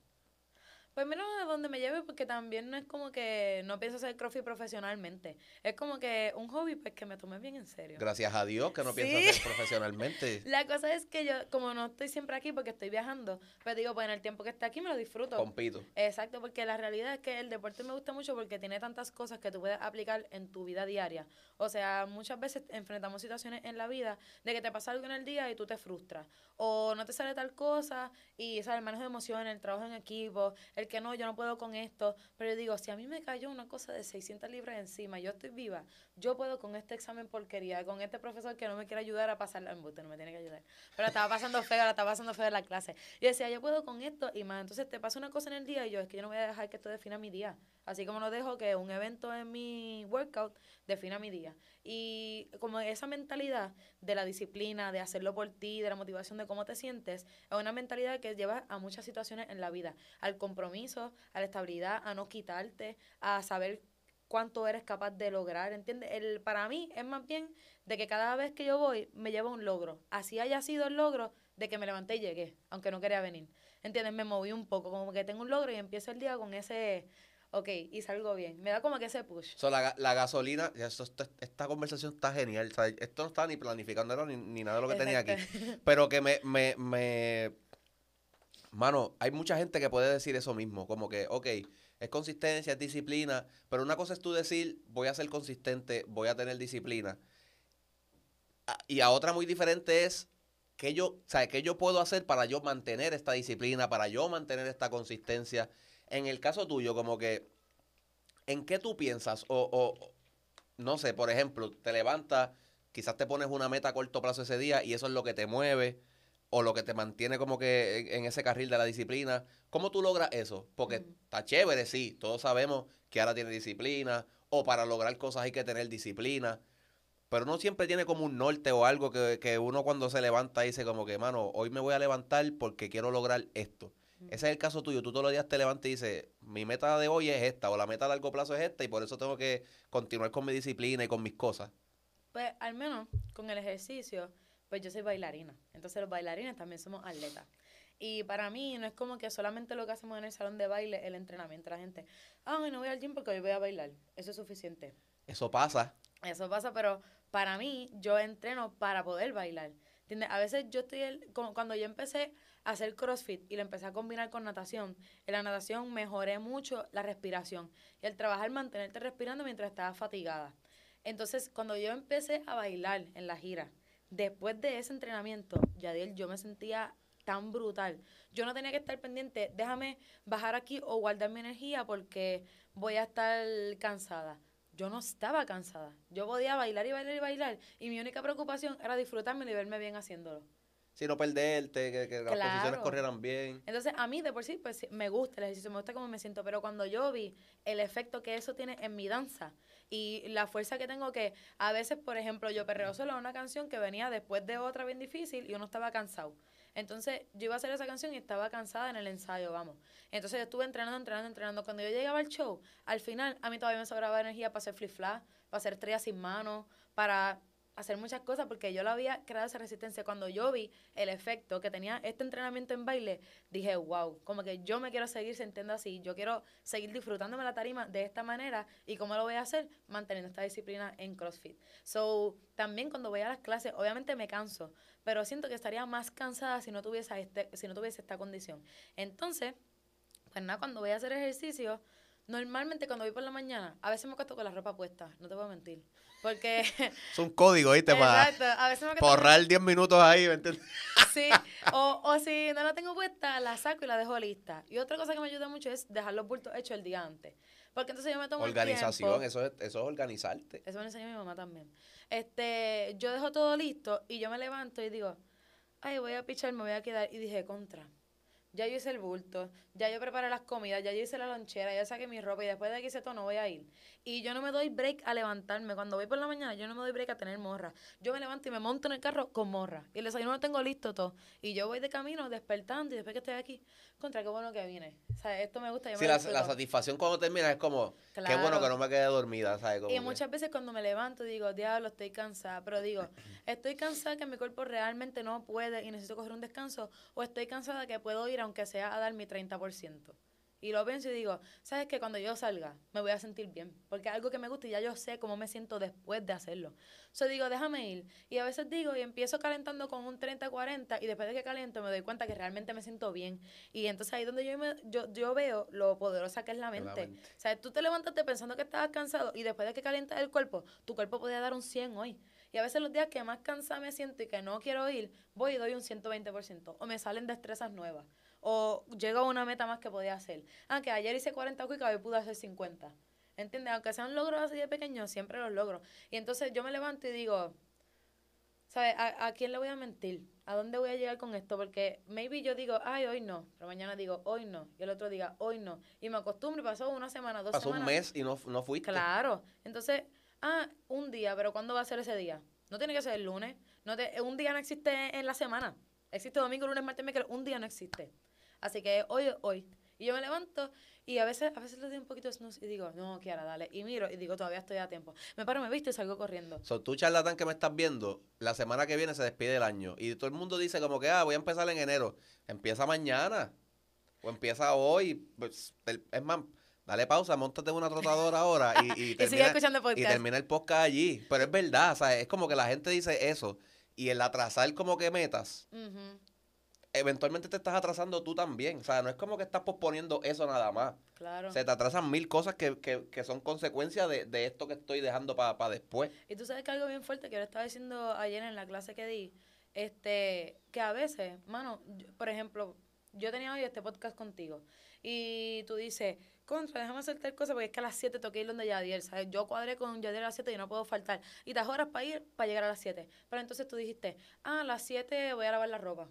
Pues mira a donde me lleve, porque también no es como que no pienso hacer CrossFit profesionalmente. Es como que un hobby, pues que me tome bien en serio. Gracias a Dios que no Sí. piensas hacer [LAUGHS] profesionalmente. La cosa es que yo, como no estoy siempre aquí porque estoy viajando, pues digo, pues en el tiempo que esté aquí me lo disfruto. Compito. Exacto, porque la realidad es que el deporte me gusta mucho porque tiene tantas cosas que tú puedes aplicar en tu vida diaria. O sea, muchas veces enfrentamos situaciones en la vida de que te pasa algo en el día y tú te frustras. O no te sale tal cosa y ¿sabes? el manejo de emociones, el trabajo en equipo, el que no, yo no puedo con esto. Pero yo digo, si a mí me cayó una cosa de 600 libras encima y yo estoy viva, yo puedo con este examen porquería, con este profesor que no me quiere ayudar a pasar la embuste, no me tiene que ayudar. Pero estaba pasando feo, la estaba pasando feo en la clase. Yo decía, yo puedo con esto y más. Entonces te pasa una cosa en el día y yo, es que yo no voy a dejar que esto defina mi día. Así como no dejo que un evento en mi workout defina mi día. Y como esa mentalidad de la disciplina, de hacerlo por ti, de la motivación de cómo te sientes, es una mentalidad que lleva a muchas situaciones en la vida. Al compromiso, a la estabilidad, a no quitarte, a saber cuánto eres capaz de lograr, ¿entiendes? El, para mí es más bien de que cada vez que yo voy me lleva un logro. Así haya sido el logro de que me levanté y llegué, aunque no quería venir. ¿Entiendes? Me moví un poco, como que tengo un logro y empiezo el día con ese, ok, y salgo bien. Me da como que ese push. So, la, la gasolina, esto- esto- esta conversación está genial. o sea, esto no estaba ni planificándolo ni, ni nada de lo que tenía aquí. Pero que me, me, me... Mano, hay mucha gente que puede decir eso mismo. Como que, ok, es consistencia, es disciplina. Pero una cosa es tú decir, voy a ser consistente, voy a tener disciplina. A- Y a otra muy diferente es que yo, sea, qué yo puedo hacer para yo mantener esta disciplina, para yo mantener esta consistencia. En el caso tuyo, como que, ¿en qué tú piensas? O, o no sé, por ejemplo, te levantas, quizás te pones una meta a corto plazo ese día y eso es lo que te mueve o lo que te mantiene como que en, ese carril de la disciplina. ¿Cómo tú logras eso? Porque está chévere, sí, todos sabemos que ahora tiene disciplina o para lograr cosas hay que tener disciplina. Pero no siempre tiene como un norte o algo que, que uno cuando se levanta dice como que, mano, hoy me voy a levantar porque quiero lograr esto. Ese es el caso tuyo. Tú todos los días te levantas y dices, mi meta de hoy es esta o la meta a largo plazo es esta y por eso tengo que continuar con mi disciplina y con mis cosas. Pues al menos con el ejercicio, pues yo soy bailarina. Entonces los bailarines también somos atletas. Y para mí no es como que solamente lo que hacemos en el salón de baile, el entrenamiento. La gente, ay, no voy al gym porque hoy voy a bailar. Eso es suficiente. Eso pasa. Eso pasa, pero para mí yo entreno para poder bailar. ¿Entiendes? A veces yo estoy, el- como cuando yo empecé a hacer CrossFit y lo empecé a combinar con natación, en la natación mejoré mucho la respiración y el trabajar mantenerte respirando mientras estabas fatigada. Entonces, cuando yo empecé a bailar en la gira, después de ese entrenamiento, Yadiel, yo me sentía tan brutal. Yo no tenía que estar pendiente, déjame bajar aquí o guardar mi energía porque voy a estar cansada. Yo no estaba cansada. Yo podía bailar y bailar y bailar. Y mi única preocupación era disfrutarme y verme bien haciéndolo. Si no perderte, que, que las Claro. posiciones corrieran bien. Entonces, a mí de por sí, pues me gusta el ejercicio, me gusta cómo me siento, pero cuando yo vi el efecto que eso tiene en mi danza y la fuerza que tengo que, a veces, por ejemplo, yo perreo solo una canción que venía después de otra bien difícil y uno estaba cansado. Entonces, yo iba a hacer esa canción y estaba cansada en el ensayo, vamos. Entonces, yo estuve entrenando, entrenando, entrenando. Cuando yo llegaba al show, al final, a mí todavía me sobraba energía para hacer flip-flap, para hacer estrellas sin manos, para hacer muchas cosas porque yo lo había creado esa resistencia. Cuando yo vi el efecto que tenía este entrenamiento en baile, dije, wow, como que yo me quiero seguir sintiendo así, yo quiero seguir disfrutándome la tarima de esta manera y cómo lo voy a hacer manteniendo esta disciplina en CrossFit. So, también cuando voy a las clases, obviamente me canso, pero siento que estaría más cansada si no tuviese este si no tuviese esta condición. Entonces, pues nada, cuando voy a hacer ejercicio, normalmente cuando voy por la mañana, a veces me acuesto con la ropa puesta, no te voy a mentir. Porque, [LAUGHS] Es un código, ¿viste? Para exacto, a veces me ahorrar 10 minutos ahí, ¿me entiendes? [LAUGHS] Sí, [LAUGHS] o, o si no la tengo puesta, la saco y la dejo lista. Y otra cosa que me ayuda mucho es dejar los bultos hechos el día antes. Porque entonces yo me tomo el Organización, tiempo. eso es, eso es organizarte. Eso me lo enseñó mi mamá también. Este, yo dejo todo listo y yo me levanto y digo, ay, voy a pichar, me voy a quedar. Y dije, contra. Ya yo hice el bulto, ya yo preparé las comidas, ya yo hice la lonchera, ya saqué mi ropa y después de aquí hice todo, no voy a ir. Y yo no me doy break a levantarme. Cuando voy por la mañana, yo no me doy break a tener morra. Yo me levanto y me monto en el carro con morra. Y el desayuno lo tengo listo todo. Y yo voy de camino despertando y después que estoy aquí, contra qué bueno que vine. O sea, esto me gusta. Yo Sí, me la, la satisfacción cuando terminas es como, qué bueno Claro. que no me quedé dormida, ¿sabes? Como Y que- muchas veces cuando me levanto digo, diablo, estoy cansada, pero digo, [CLEARS THROAT] estoy cansada que mi cuerpo realmente no puede y necesito coger un descanso, o estoy cansada que puedo ir aunque sea a dar mi 30%. Y lo pienso y digo, ¿sabes qué? Cuando yo salga, me voy a sentir bien. Porque es algo que me gusta y ya yo sé cómo me siento después de hacerlo. So digo, déjame ir. Y a veces digo, y empiezo calentando con un 30-40, y después de que caliento me doy cuenta que realmente me siento bien. Y entonces ahí es donde yo, me- yo, yo veo lo poderosa que es la la mente. mente. O sea, tú te levantaste pensando que estabas cansado, y después de que calientas el cuerpo, tu cuerpo podía dar un 100 hoy. Y a veces los días que más cansada me siento y que no quiero ir, voy y doy un 120%. O me salen destrezas nuevas. O llego a una meta más que podía hacer. Ah, que ayer hice 40 cuicas, hoy pude hacer 50. ¿Entiendes? Aunque sean logros así de pequeños, siempre los logro. Y entonces yo me levanto y digo, ¿sabes? ¿A, a quién le voy a mentir? ¿A dónde voy a llegar con esto? Porque maybe yo digo, ay, hoy no. Pero mañana digo, hoy no. Y el otro diga, hoy no. Y me acostumbro y pasó una semana, dos Pasó un semanas. mes y no, no fuiste. Claro. Entonces, ah, un día, pero ¿cuándo va a ser ese día? No tiene que ser el lunes. No te- un día no existe en la semana. Existe domingo, lunes, martes, miércoles. Un día no existe. Así que hoy es hoy. Y yo me levanto y a veces, a veces le doy un poquito de snooze y digo, no, Kiara, dale. Y miro y digo, todavía estoy a tiempo. Me paro, me visto y salgo corriendo. So, tú, charlatán, que me estás viendo, la semana que viene se despide el año. Y todo el mundo dice como que, ah, voy a empezar en enero. Empieza mañana. O empieza hoy. Pues, el- es más, dale pausa, montate una trotadora ahora y, y [LAUGHS] Y sigue termina, y podcast. termina el podcast allí. Pero es verdad, o sea, es como que la gente dice eso. Y el atrasar como que metas, eventualmente te estás atrasando tú también. O sea, no es como que estás posponiendo eso nada más. claro. Se te atrasan mil cosas que, que, que son consecuencia de, de esto que estoy dejando para después. Y tú sabes que algo bien fuerte que yo le estaba diciendo ayer en la clase que di, este, que a veces, mano, yo- por ejemplo, yo tenía hoy este podcast contigo y tú dices, contra, déjame hacer tal cosa porque es que a las 7 tengo que ir donde Yadiel, ¿sabes? Yo cuadré con Yadiel a las 7 y no puedo faltar. Y te das horas para ir, para llegar a las 7. Pero entonces tú dijiste, ah, a las 7 voy a lavar la ropa.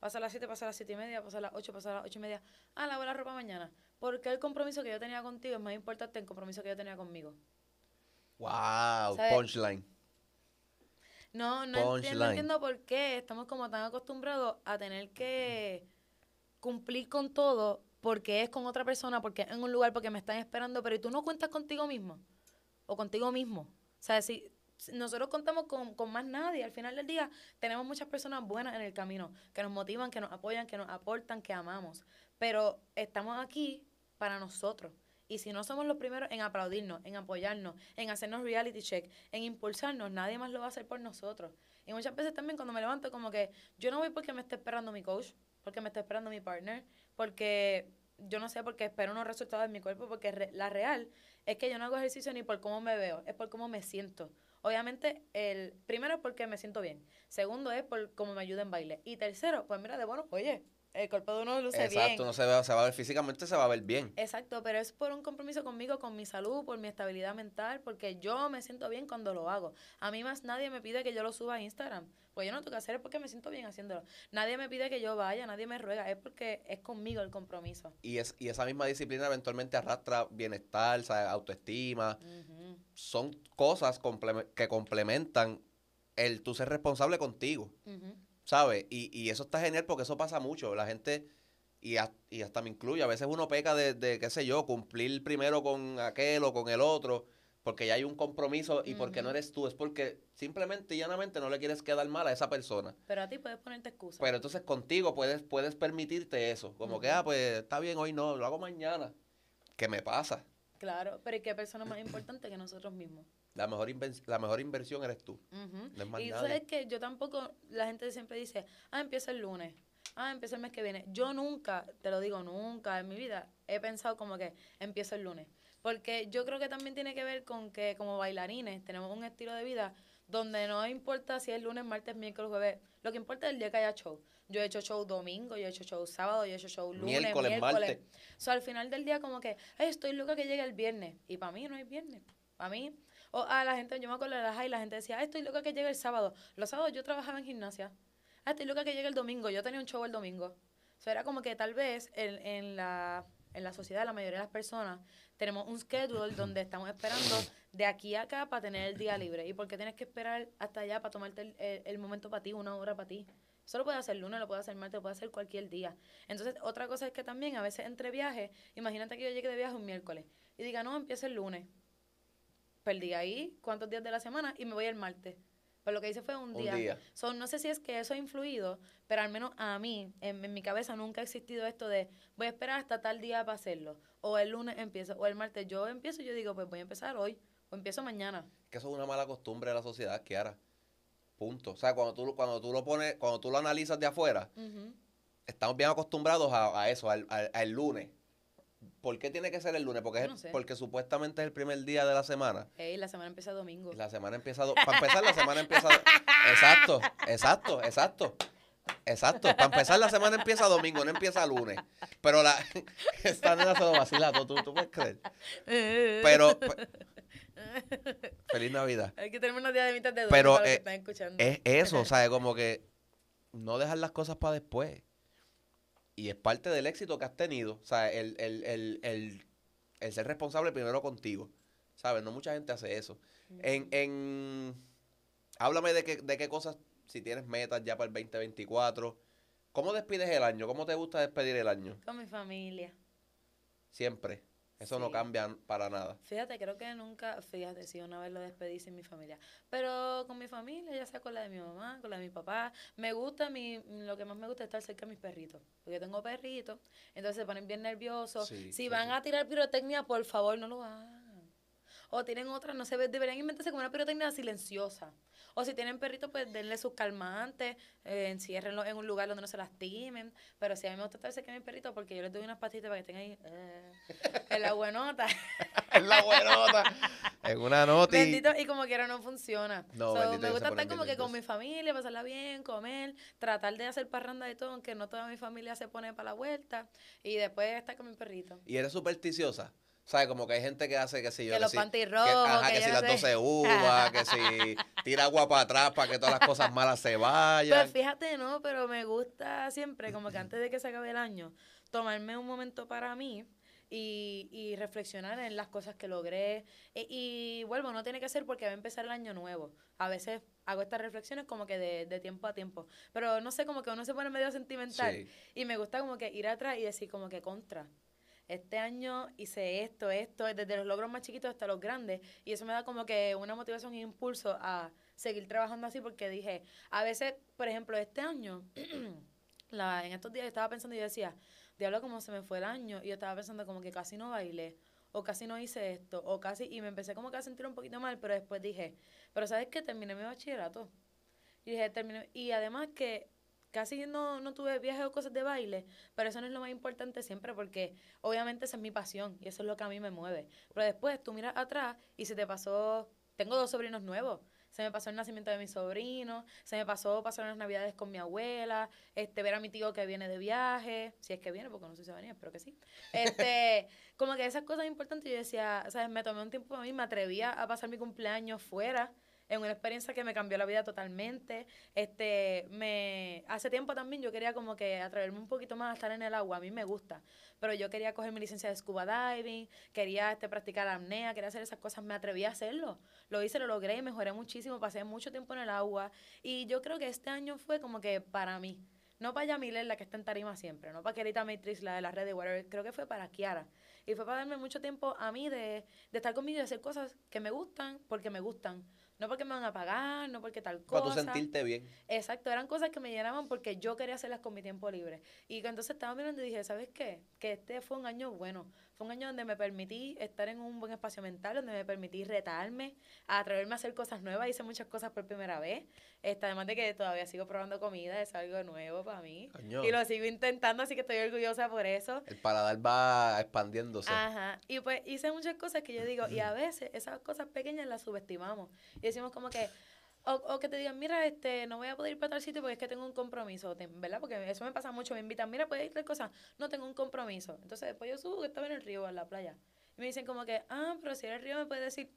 Pasa a las 7, pasa a las 7 y media, pasa a las 8, pasa a las 8 y media. Ah, lavo la ropa mañana. Porque el compromiso que yo tenía contigo es más importante que el compromiso que yo tenía conmigo. Wow, ¿Sabes? punchline. No, no, enti- no entiendo por qué estamos como tan acostumbrados a tener que cumplir con todo porque es con otra persona, porque es en un lugar, porque me están esperando, pero ¿y tú no cuentas contigo mismo? O contigo mismo. O sea, si nosotros contamos con, con más nadie, al final del día tenemos muchas personas buenas en el camino, que nos motivan, que nos apoyan, que nos aportan, que amamos, pero estamos aquí para nosotros. Y si no somos los primeros en aplaudirnos, en apoyarnos, en hacernos reality check, en impulsarnos, nadie más lo va a hacer por nosotros. Y muchas veces también cuando me levanto como que yo no voy porque me esté esperando mi coach, porque me está esperando mi partner, porque yo no sé, porque espero unos resultados en mi cuerpo, porque la real es que yo no hago ejercicio ni por cómo me veo, es por cómo me siento. Obviamente, el primero es porque me siento bien. Segundo es por cómo me ayuda en baile. Y tercero, pues mira, de bueno, oye, el cuerpo de uno luce bien. Exacto, no se, ve, se va a ver físicamente, se va a ver bien. Exacto, pero es por un compromiso conmigo, con mi salud, por mi estabilidad mental, porque yo me siento bien cuando lo hago. A mí más nadie me pide que yo lo suba a Instagram. Pues yo no tengo que hacer es porque me siento bien haciéndolo. Nadie me pide que yo vaya, nadie me ruega, es porque es conmigo el compromiso. Y, es, y esa misma disciplina eventualmente arrastra bienestar, autoestima. Son cosas que complementan el tú ser responsable contigo. ¿sabes? Y, y eso está genial porque eso pasa mucho. La gente, y, y hasta me incluye, a veces uno peca de, de, qué sé yo, cumplir primero con aquel o con el otro, porque ya hay un compromiso y porque no eres tú, es porque simplemente y llanamente no le quieres quedar mal a esa persona. Pero a ti puedes ponerte excusa. Pero entonces contigo puedes, puedes permitirte eso. Como que, ah, pues está bien, hoy no, lo hago mañana. ¿Qué me pasa? Claro, pero ¿y qué persona más importante que nosotros mismos? La mejor, inven- la mejor inversión eres tú. Ujú. No es más Y nadie. sabes que yo tampoco, la gente siempre dice, ah, empieza el lunes, ah, empieza el mes que viene. Yo nunca, te lo digo, nunca en mi vida he pensado como que empiezo el lunes. Porque yo creo que también tiene que ver con que como bailarines tenemos un estilo de vida donde no importa si es lunes, martes, miércoles, jueves. Lo que importa es el día que haya show. Yo he hecho show domingo, yo he hecho show sábado, yo he hecho show lunes, Miércoles, miércoles. martes. O sea, al final del día como que, ay, estoy loca que llegue el viernes. Y para mí no hay viernes. Para mí, o a la gente, yo me acuerdo de la high, la gente decía, ay, estoy loca que llegue el sábado. Los sábados yo trabajaba en gimnasia. Ah, estoy loca que llegue el domingo. Yo tenía un show el domingo. O sea, era como que tal vez en, en la, en la sociedad, la mayoría de las personas, tenemos un schedule donde estamos esperando [CLEARS THROAT] de aquí a acá para tener el día libre. ¿Y por qué tienes que esperar hasta allá para tomarte el, el- el momento para ti, una hora para ti? Eso lo puede hacer lunes, lo puede hacer martes, lo puede hacer cualquier día. Entonces, otra cosa es que también a veces entre viajes, imagínate que yo llegue de viaje un miércoles y diga, no, empieza el lunes. Perdí ahí cuántos días de la semana y me voy el martes. Pero lo que hice fue un Un día. día. So, no sé si es que eso ha influido, pero al menos a mí, en, en mi cabeza nunca ha existido esto de voy a esperar hasta tal día para hacerlo. O el lunes empiezo, o el martes yo empiezo y yo digo, pues voy a empezar hoy, o empiezo mañana. Que eso es una mala costumbre de la sociedad, Kiara. Punto. O sea, cuando tú, cuando tú lo pones, cuando tú lo analizas de afuera, estamos bien acostumbrados a, a eso, al, al- al lunes. ¿Por qué tiene que ser el lunes? Porque, es sé. porque supuestamente es el primer día de la semana. Ey, la semana empieza domingo. La semana empieza. do- Para empezar, la semana empieza. Exacto, exacto, exacto. Exacto. Para empezar, la semana empieza domingo, no empieza lunes. Pero la. Esta nena se lo vacila, ¿tú, tú puedes creer. [LAUGHS] Pero. Feliz Navidad. [LAUGHS] Hay que tener unos días de mitad de Pero, para los que eh, están escuchando. Es eso, ¿sabes? Como que no dejar las cosas para después. Y es parte del éxito que has tenido. O sea, el, el, el, el, el ser responsable primero contigo. ¿Sabes? No mucha gente hace eso. En, en háblame de qué, de qué cosas, si tienes metas ya para el 2024. ¿Cómo despides el año? ¿Cómo te gusta despedir el año? Con mi familia. Siempre. Eso no Sí. cambia para nada. Fíjate, creo que nunca, fíjate, si una vez lo despedí sin mi familia. Pero con mi familia, ya sea con la de mi mamá, con la de mi papá, me gusta, mi, lo que más me gusta es estar cerca de mis perritos. Porque tengo perritos, entonces se ponen bien nerviosos. Sí, si sí, van sí. a tirar pirotecnia, por favor, no lo hagan. O tienen otra, no sé, deberían inventarse como una pirotecnia silenciosa. O si tienen perritos, pues denle sus calmantes, eh, enciérrenlos en un lugar donde no se lastimen. Pero si a mí me gusta estar cerca de mis perritos, porque yo les doy unas patitas para que tengan ahí eh, en la buenota. [LAUGHS] Es la buenota. en una noti. Bendito, y como quiera no funciona. No, So, bendito, me gusta estar como que con mi familia, pasarla bien, comer, tratar de hacer parranda y todo, aunque no toda mi familia se pone para la vuelta. Y después estar con mi perrito. Y eres supersticiosa. ¿Sabes? Como que hay gente que hace, que si yo. Que los si- panties que, ajá, que que si las sé. 12 uvas, que si [LAUGHS] tira agua para atrás para que todas las cosas malas se vayan. Pues fíjate, no, pero me gusta siempre, como que antes de que se acabe el año, tomarme un momento para mí y, y reflexionar en las cosas que logré. E- Y, vuelvo, no tiene que ser porque va a empezar el año nuevo. A veces hago estas reflexiones como que de, de tiempo a tiempo. Pero no sé, como que uno se pone medio sentimental. Sí. Y me gusta como que ir atrás y decir como que contra. Este año hice esto, esto, desde los logros más chiquitos hasta los grandes. Y eso me da como que una motivación e impulso a seguir trabajando así porque dije, a veces, por ejemplo, este año, [CLEARS THROAT] la, en estos días estaba pensando y yo decía, diablo, como se me fue el año. Y yo estaba pensando como que casi no bailé, o casi no hice esto, o casi, y me empecé como que a sentir un poquito mal, pero después dije, pero ¿sabes qué? Terminé mi bachillerato. Y dije, terminé, y además que casi no, no tuve viajes o cosas de baile, pero eso no es lo más importante siempre porque obviamente esa es mi pasión y eso es lo que a mí me mueve. Pero después tú miras atrás y se te pasó, tengo dos sobrinos nuevos, se me pasó el nacimiento de mi sobrino, se me pasó pasar unas navidades con mi abuela, este ver a mi tío que viene de viaje, si es que viene, porque no sé si va a venir, espero que sí. Este, [LAUGHS] como que esas cosas importantes yo decía, sabes, me tomé un tiempo para mí, me atrevía a pasar mi cumpleaños fuera en una experiencia que me cambió la vida totalmente. Este, me hace tiempo también yo quería como que atreverme un poquito más a estar en el agua, a mí me gusta, pero yo quería coger mi licencia de scuba diving, quería este practicar apnea, quería hacer esas cosas, me atreví a hacerlo. Lo hice, lo logré y mejoré muchísimo, pasé mucho tiempo en el agua y yo creo que este año fue como que para mí no para Yamilet, la que está en tarima siempre, no para Kerita Matrix, la de la red de whatever, creo que fue para Kiara. Y fue para darme mucho tiempo a mí de, de estar conmigo y hacer cosas que me gustan porque me gustan. No porque me van a pagar, no porque tal cosa. Para tú sentirte bien. Exacto, eran cosas que me llenaban porque yo quería hacerlas con mi tiempo libre. Y entonces estaba mirando y dije, ¿sabes qué? Que este fue un año bueno. Fue un año donde me permití estar en un buen espacio mental, donde me permití retarme, a atreverme a hacer cosas nuevas. Hice muchas cosas por primera vez. Este, además de que todavía sigo probando comida, es algo nuevo para mí. Coño. Y lo sigo intentando, así que estoy orgullosa por eso. El paladar va expandiéndose. Ajá. Y pues hice muchas cosas que yo digo, y a veces esas cosas pequeñas las subestimamos. Y decimos como que, o, o que te digan, mira, este, no voy a poder ir para tal sitio porque es que tengo un compromiso, ¿verdad? Porque eso me pasa mucho, me invitan, mira, puedes ir tal cosa, no tengo un compromiso. Entonces después yo subo que estaba en el río, en la playa. Y me dicen como que, ah, pero si eres río me puedes decir,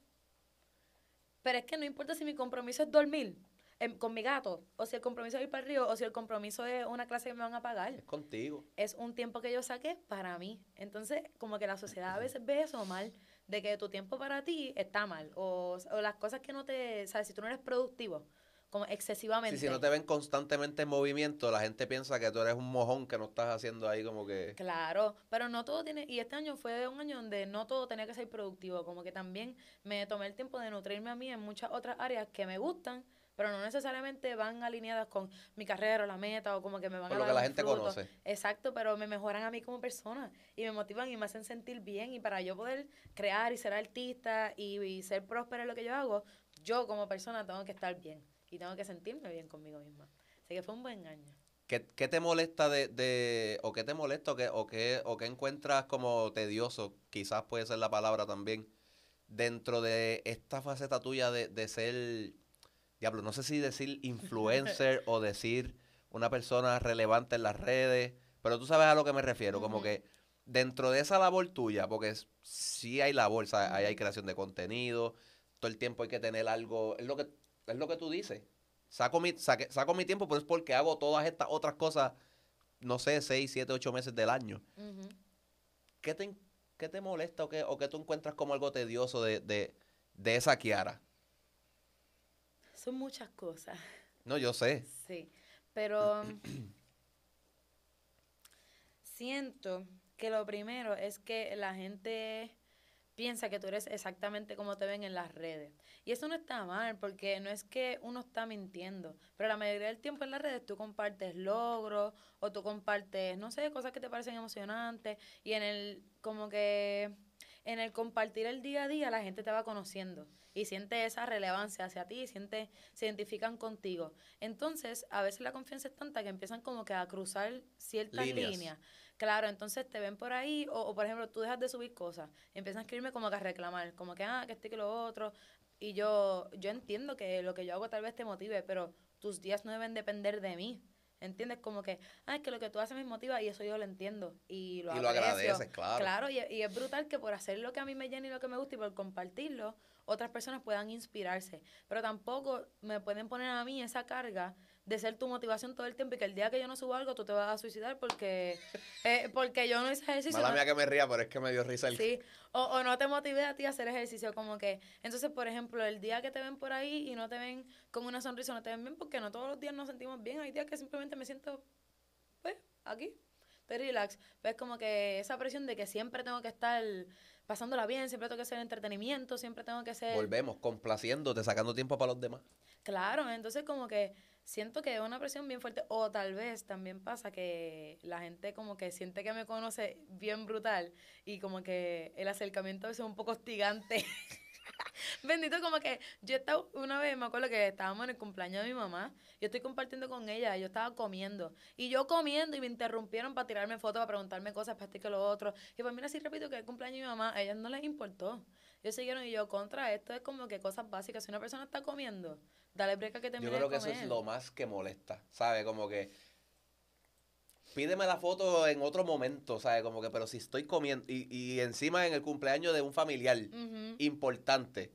pero es que no importa si mi compromiso es dormir em, con mi gato, o si el compromiso es ir para el río, o si el compromiso es una clase que me van a pagar Es contigo. es un tiempo que yo saqué para mí. Entonces, como que la sociedad a veces ve eso mal, de que tu tiempo para ti está mal, o, o las cosas que no te, sabes, si tú no eres productivo, como excesivamente. Sí, si no te ven constantemente en movimiento, la gente piensa que tú eres un mojón que no estás haciendo ahí como que... Claro, pero no todo tiene, y este año fue un año donde no todo tenía que ser productivo, como que también me tomé el tiempo de nutrirme a mí en muchas otras áreas que me gustan, pero no necesariamente van alineadas con mi carrera o la meta o como que me van Por a lo dar que la gente fruto. conoce. Exacto, pero me mejoran a mí como persona y me motivan y me hacen sentir bien y para yo poder crear y ser artista y, y ser próspera en lo que yo hago, yo como persona tengo que estar bien y tengo que sentirme bien conmigo misma. Así que fue un buen año. ¿Qué, qué te molesta de, de, o qué te molesta o qué, o qué, o qué encuentras como tedioso, quizás puede ser la palabra también, dentro de esta faceta tuya de, de ser, diablo, no sé si decir [LAUGHS] influencer o decir una persona relevante en las redes, pero tú sabes a lo que me refiero, como que dentro de esa labor tuya, porque es- sí hay labor, ¿sabes? ahí hay creación de contenido, todo el tiempo hay que tener algo, es lo que, es lo que tú dices. Saco mi, saque- saco mi tiempo, pero es porque hago todas estas otras cosas, no sé, seis, siete, ocho meses del año. ¿Qué te, qué te molesta o qué, o qué tú encuentras como algo tedioso de, de, de esa Kiara? Son muchas cosas. No, yo sé. Sí, pero siento que lo primero es que la gente piensa que tú eres exactamente como te ven en las redes. Y eso no está mal, porque no es que uno está mintiendo, pero la mayoría del tiempo en las redes tú compartes logros o tú compartes, no sé, cosas que te parecen emocionantes y en el, como que, en el compartir el día a día la gente te va conociendo y siente esa relevancia hacia ti, siente, se identifican contigo. Entonces, a veces la confianza es tanta que empiezan como que a cruzar ciertas Líneas. líneas. Claro, entonces te ven por ahí, o, o, por ejemplo, tú dejas de subir cosas, empiezan a escribirme como que a reclamar, como que, ah, que esto y que lo otro. Y yo, yo entiendo que lo que yo hago tal vez te motive, pero tus días no deben depender de mí. ¿Entiendes? Como que, ah, es que lo que tú haces me motiva y eso yo lo entiendo. Y lo y lo agradeces, claro. Claro, y, y es brutal que por hacer lo que a mí me llena y lo que me gusta y por compartirlo, otras personas puedan inspirarse. Pero tampoco me pueden poner a mí esa carga de ser tu motivación todo el tiempo y que el día que yo no subo algo tú te vas a suicidar porque, [LAUGHS] eh, porque yo no hice ejercicio. Mala no- mía que me ría, pero es que me dio risa el... Sí, o, o no te motive a ti a hacer ejercicio, como que, entonces, por ejemplo, el día que te ven por ahí y no te ven con una sonrisa, no te ven bien, porque no todos los días nos sentimos bien, hay días que simplemente me siento, pues, aquí, estoy relax, pues como que esa presión de que siempre tengo que estar pasándola bien, siempre tengo que hacer entretenimiento, siempre tengo que ser... Volvemos, complaciéndote, sacando tiempo para los demás. Claro, entonces como que siento que es una presión bien fuerte o tal vez también pasa que la gente como que siente que me conoce bien brutal y como que el acercamiento a veces es un poco hostigante. [LAUGHS] Bendito como que yo estaba una vez, me acuerdo que estábamos en el cumpleaños de mi mamá, yo estoy compartiendo con ella, yo estaba comiendo y yo comiendo y me interrumpieron para tirarme fotos, para preguntarme cosas, para esto y que lo otro. Y pues mira, si repito que el cumpleaños de mi mamá, a ellas no les importó. Ellos siguieron y yo contra esto es como que cosas básicas. Si una persona está comiendo, dale break a que Yo termine creo que eso es comer. lo más que molesta, ¿sabes? Como que pídeme la foto en otro momento, ¿sabes? Como que, pero si estoy comiendo y, y encima en el cumpleaños de un familiar Ujú. importante,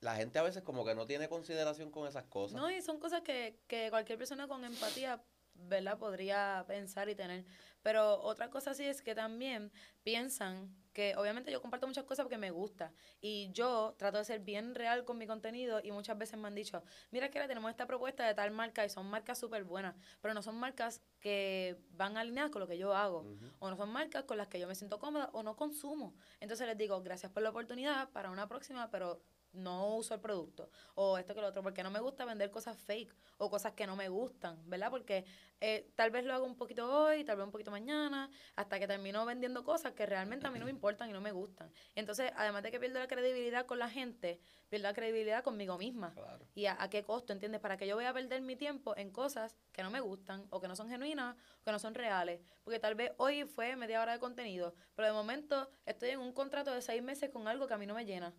la gente a veces como que no tiene consideración con esas cosas. No, y son cosas que, que cualquier persona con empatía, ¿verdad? Podría pensar y tener. Pero otra cosa sí es que también piensan que obviamente yo comparto muchas cosas porque me gusta y yo trato de ser bien real con mi contenido y muchas veces me han dicho, mira que ahora tenemos esta propuesta de tal marca y son marcas súper buenas, pero no son marcas que van alineadas con lo que yo hago o no son marcas con las que yo me siento cómoda o no consumo. Entonces les digo, gracias por la oportunidad para una próxima, pero no uso el producto o esto que lo otro, porque no me gusta vender cosas fake o cosas que no me gustan, ¿verdad? Porque eh, tal vez lo hago un poquito hoy, tal vez un poquito mañana, hasta que termino vendiendo cosas que realmente a mí no me importan y no me gustan. Entonces, además de que pierdo la credibilidad con la gente, pierdo la credibilidad conmigo misma. Claro. ¿Y a, a qué costo, entiendes? Para que yo voy a perder mi tiempo en cosas que no me gustan o que no son genuinas o que no son reales. Porque tal vez hoy fue media hora de contenido, pero de momento estoy en un contrato de seis meses con algo que a mí no me llena.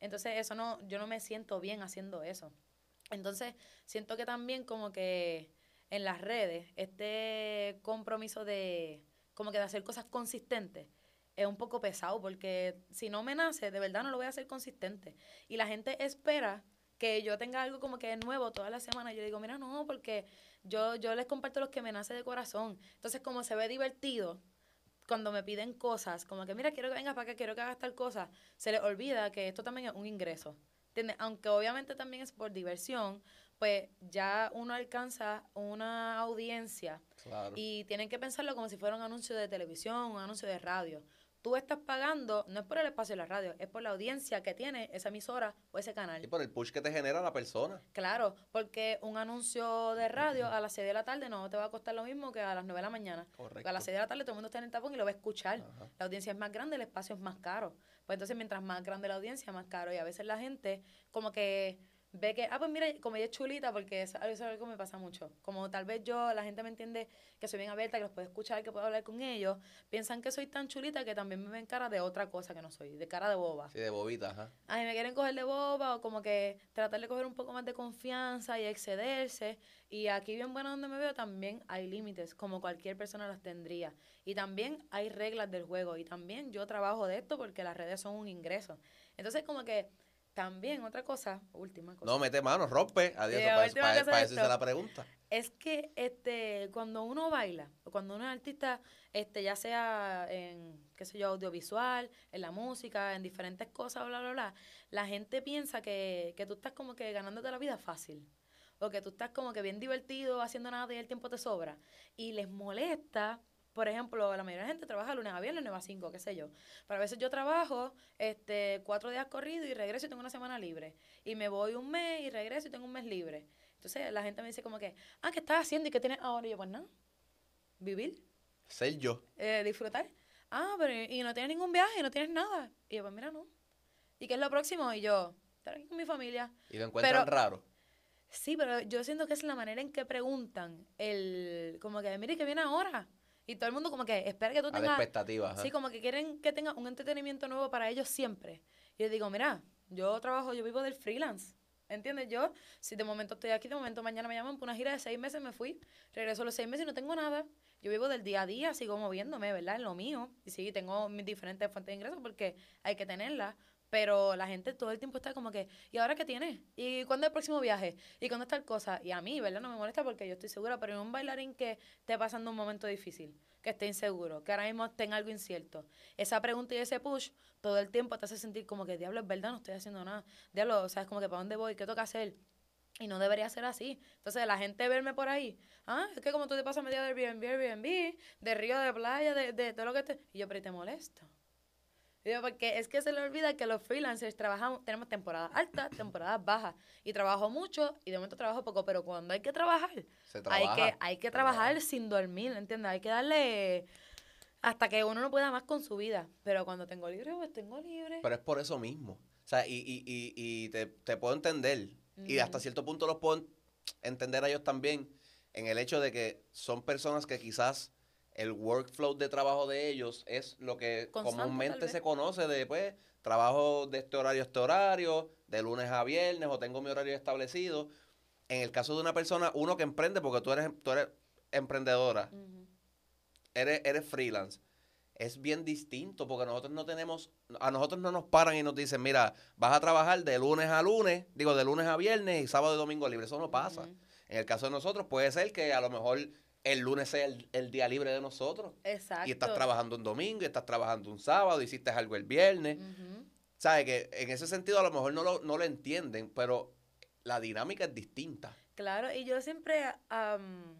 Entonces, eso no, yo no me siento bien haciendo eso. Entonces, siento que también como que en las redes, este compromiso de como que de hacer cosas consistentes es un poco pesado porque si no me nace, de verdad no lo voy a hacer consistente. Y la gente espera que yo tenga algo como que nuevo toda la semana. Yo digo, mira, no, porque yo, yo les comparto los que me nace de corazón. Entonces, como se ve divertido, cuando me piden cosas, como que, mira, quiero que vengas para acá, quiero que hagas tal cosa, se les olvida que esto también es un ingreso. ¿Entiendes? Aunque obviamente también es por diversión, pues ya uno alcanza una audiencia Claro. y tienen que pensarlo como si fuera un anuncio de televisión, un anuncio de radio. Tú estás pagando, no es por el espacio de la radio, es por la audiencia que tiene esa emisora o ese canal. Y por el push que te genera la persona. Claro, porque un anuncio de radio a las 6 de la tarde no te va a costar lo mismo que a las 9 de la mañana. Porque a las 6 de la tarde todo el mundo está en el tapón y lo va a escuchar. Ajá. La audiencia es más grande, el espacio es más caro. Pues entonces mientras más grande la audiencia, más caro. Y a veces la gente como que ve que, ah, pues mira, como ella es chulita, porque eso, eso es algo que me pasa mucho. Como tal vez yo, la gente me entiende que soy bien abierta, que los puedo escuchar, que puedo hablar con ellos, piensan que soy tan chulita que también me ven cara de otra cosa que no soy, de cara de boba. Sí, de bobita, ajá. A mí me quieren coger de boba o como que tratar de coger un poco más de confianza y excederse. Y aquí bien bueno donde me veo también hay límites, como cualquier persona los tendría. Y también hay reglas del juego. Y también yo trabajo de esto porque las redes son un ingreso. Entonces como que también otra cosa, última cosa. No, mete mano, rompe. Adiós, para, para- para eso hice la pregunta. Es que este, cuando uno baila, o cuando uno es artista, este, ya sea en, qué sé yo, audiovisual, en la música, en diferentes cosas, bla, bla, bla, la gente piensa que, que tú estás como que ganándote la vida fácil. O que tú estás como que bien divertido, haciendo nada y el tiempo te sobra. Y les molesta, por ejemplo, la mayoría de la gente trabaja lunes a viernes, 9 a 5, qué sé yo. Pero a veces yo trabajo este, cuatro días corridos y regreso y tengo una semana libre. Y me voy un mes y regreso y tengo un mes libre. Entonces la gente me dice como que, ah, ¿qué estás haciendo y qué tienes ahora? Y yo, pues nada, vivir, Ser yo. eh, disfrutar. Ah, pero y y no tienes ningún viaje, no tienes nada. Y yo, pues mira, no. ¿Y qué es lo próximo? Y yo, estar aquí con mi familia. Y lo encuentran Pero- raro. Sí, pero yo siento que es la manera en que preguntan, el como que, mire, que viene ahora. Y todo el mundo como que espera que tú A la tengas... expectativa. Sí, como que quieren que tenga un entretenimiento nuevo para ellos siempre. Y yo digo, mira, yo trabajo, yo vivo del freelance. ¿Entiendes? Yo, si de momento estoy aquí, de momento mañana me llaman por una gira de seis meses, me fui, regreso a los seis meses y no tengo nada. Yo vivo del día a día, sigo moviéndome, ¿verdad? En lo mío. Y sí, tengo mis diferentes fuentes de ingresos porque hay que tenerlas. Pero la gente todo el tiempo está como que, ¿y ahora qué tienes? ¿Y cuándo es el próximo viaje? ¿Y cuándo está el cosa? Y a mí, ¿verdad? No me molesta porque yo estoy segura, pero en un bailarín que esté pasando un momento difícil, que esté inseguro, que ahora mismo esté en algo incierto, esa pregunta y ese push todo el tiempo te hace sentir como que, diablo, es verdad, no estoy haciendo nada. Diablo, o sea, como que, ¿para dónde voy? ¿Qué toca hacer? Y no debería ser así. Entonces, la gente verme por ahí, ah, es que como tú te pasas media de Airbnb, Airbnb, de río, de playa, de, de todo lo que te... Y yo, pero ¿y te molesta? Yo, porque es que se le olvida que los freelancers trabajamos, tenemos temporadas altas, temporadas bajas. Y trabajo mucho y de momento trabajo poco, pero cuando hay que trabajar, Se hay que, hay que trabajar trabaja. sin dormir, ¿entiendes? Hay que darle hasta que uno no pueda más con su vida. Pero cuando tengo libre, pues tengo libre. Pero es por eso mismo. O sea, y, y, y, y te, te puedo entender. Y hasta cierto punto los puedo entender a ellos también en el hecho de que son personas que quizás el workflow de trabajo de ellos es lo que Constante, comúnmente se conoce de, pues, trabajo de este horario a este horario, de lunes a viernes, o tengo mi horario establecido. En el caso de una persona, uno que emprende, porque tú eres, tú eres emprendedora, eres, eres freelance, es bien distinto porque nosotros no tenemos, a nosotros no nos paran y nos dicen, mira, vas a trabajar de lunes a lunes, digo, de lunes a viernes y sábado y domingo libre. Eso no pasa. En el caso de nosotros puede ser que a lo mejor el lunes sea el, el día libre de nosotros. Exacto. Y estás trabajando un domingo, y estás trabajando un sábado, hiciste algo el viernes. ¿Sabes? Que en ese sentido a lo mejor no lo, no lo entienden, pero la dinámica es distinta. Claro, y yo siempre, am,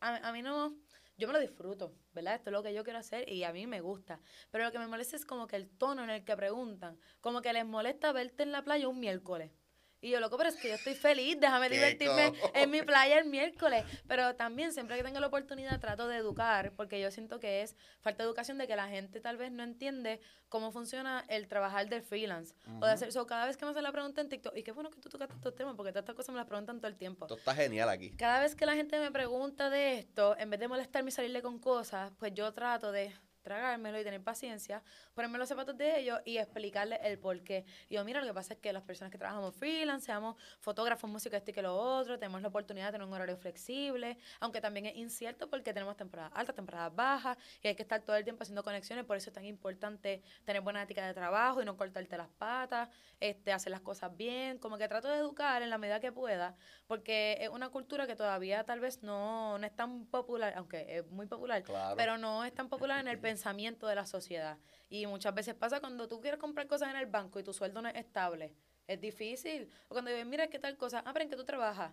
a, a mí no, yo me lo disfruto, ¿verdad? Esto es lo que yo quiero hacer y a mí me gusta. Pero lo que me molesta es como que el tono en el que preguntan, como que les molesta verte en la playa un miércoles. Y yo, loco, pero es que yo estoy feliz, déjame divertirme en mi playa el [LAUGHS] miércoles. Pero también, siempre que tengo la oportunidad, trato de educar, porque yo siento que es falta de educación de que la gente tal vez no entiende cómo funciona el trabajar del freelance. O de hacer eso. Cada vez que me hacen la pregunta en TikTok, y qué bueno que tú tocaste estos temas, porque todas estas cosas me las preguntan todo el tiempo. Esto está genial aquí. Cada vez que la gente me pregunta de esto, en vez de molestarme y salirle con cosas, pues yo trato de tragármelo y tener paciencia, ponerme los zapatos de ellos y explicarles el por qué. Y yo, mira, lo que pasa es que las personas que trabajamos freelance, seamos fotógrafos, músicos, esto y que lo otro, tenemos la oportunidad de tener un horario flexible, aunque también es incierto porque tenemos temporadas altas, temporadas bajas, y hay que estar todo el tiempo haciendo conexiones, por eso es tan importante tener buena ética de trabajo y no cortarte las patas, este, hacer las cosas bien, como que trato de educar en la medida que pueda, porque es una cultura que todavía tal vez no, no es tan popular, aunque es muy popular, Claro. pero no es tan popular en el pensamiento [LAUGHS] de la sociedad. Y muchas veces pasa cuando tú quieres comprar cosas en el banco y tu sueldo no es estable. Es difícil. O cuando dices, mira, ¿qué tal cosa? Ah, pero ¿en qué tú trabajas?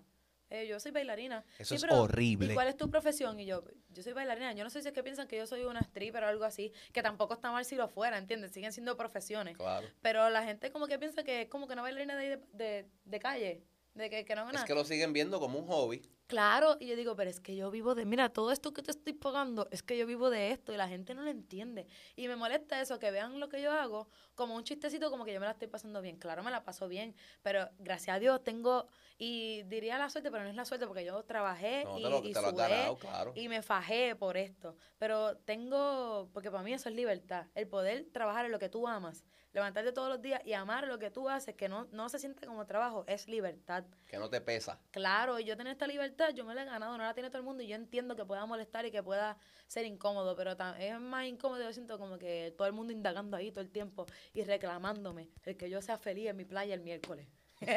eh, yo soy bailarina. Eso "Sí, es horrible. ¿Y cuál es tu profesión? Y yo, yo soy bailarina. Yo no sé si es que piensan que yo soy una stripper o algo así, que tampoco está mal si lo fuera, ¿entiendes? Siguen siendo profesiones. Claro. Pero la gente como que piensa que es como que una bailarina de, de, de calle, de que, que no Es nada. que lo siguen viendo como un hobby. Claro, y yo digo, pero es que yo vivo de, mira, todo esto que te estoy pagando, es que yo vivo de esto y la gente no lo entiende. Y me molesta eso, que vean lo que yo hago como un chistecito, como que yo me la estoy pasando bien. Claro, me la paso bien, pero gracias a Dios tengo, y diría la suerte, pero no es la suerte porque yo trabajé No, y, te lo, y sudé ganado, claro. y me fajé por esto. Pero tengo, porque para mí eso es libertad, el poder trabajar en lo que tú amas, levantarte todos los días y amar lo que tú haces, que no, no se siente como trabajo, es libertad. Que no te pesa. Claro, y yo tener esta libertad, yo me la he ganado, no la tiene todo el mundo y yo entiendo que pueda molestar y que pueda ser incómodo, pero es más incómodo, yo siento como que todo el mundo indagando ahí todo el tiempo y reclamándome el que yo sea feliz en mi playa el miércoles. [LAUGHS]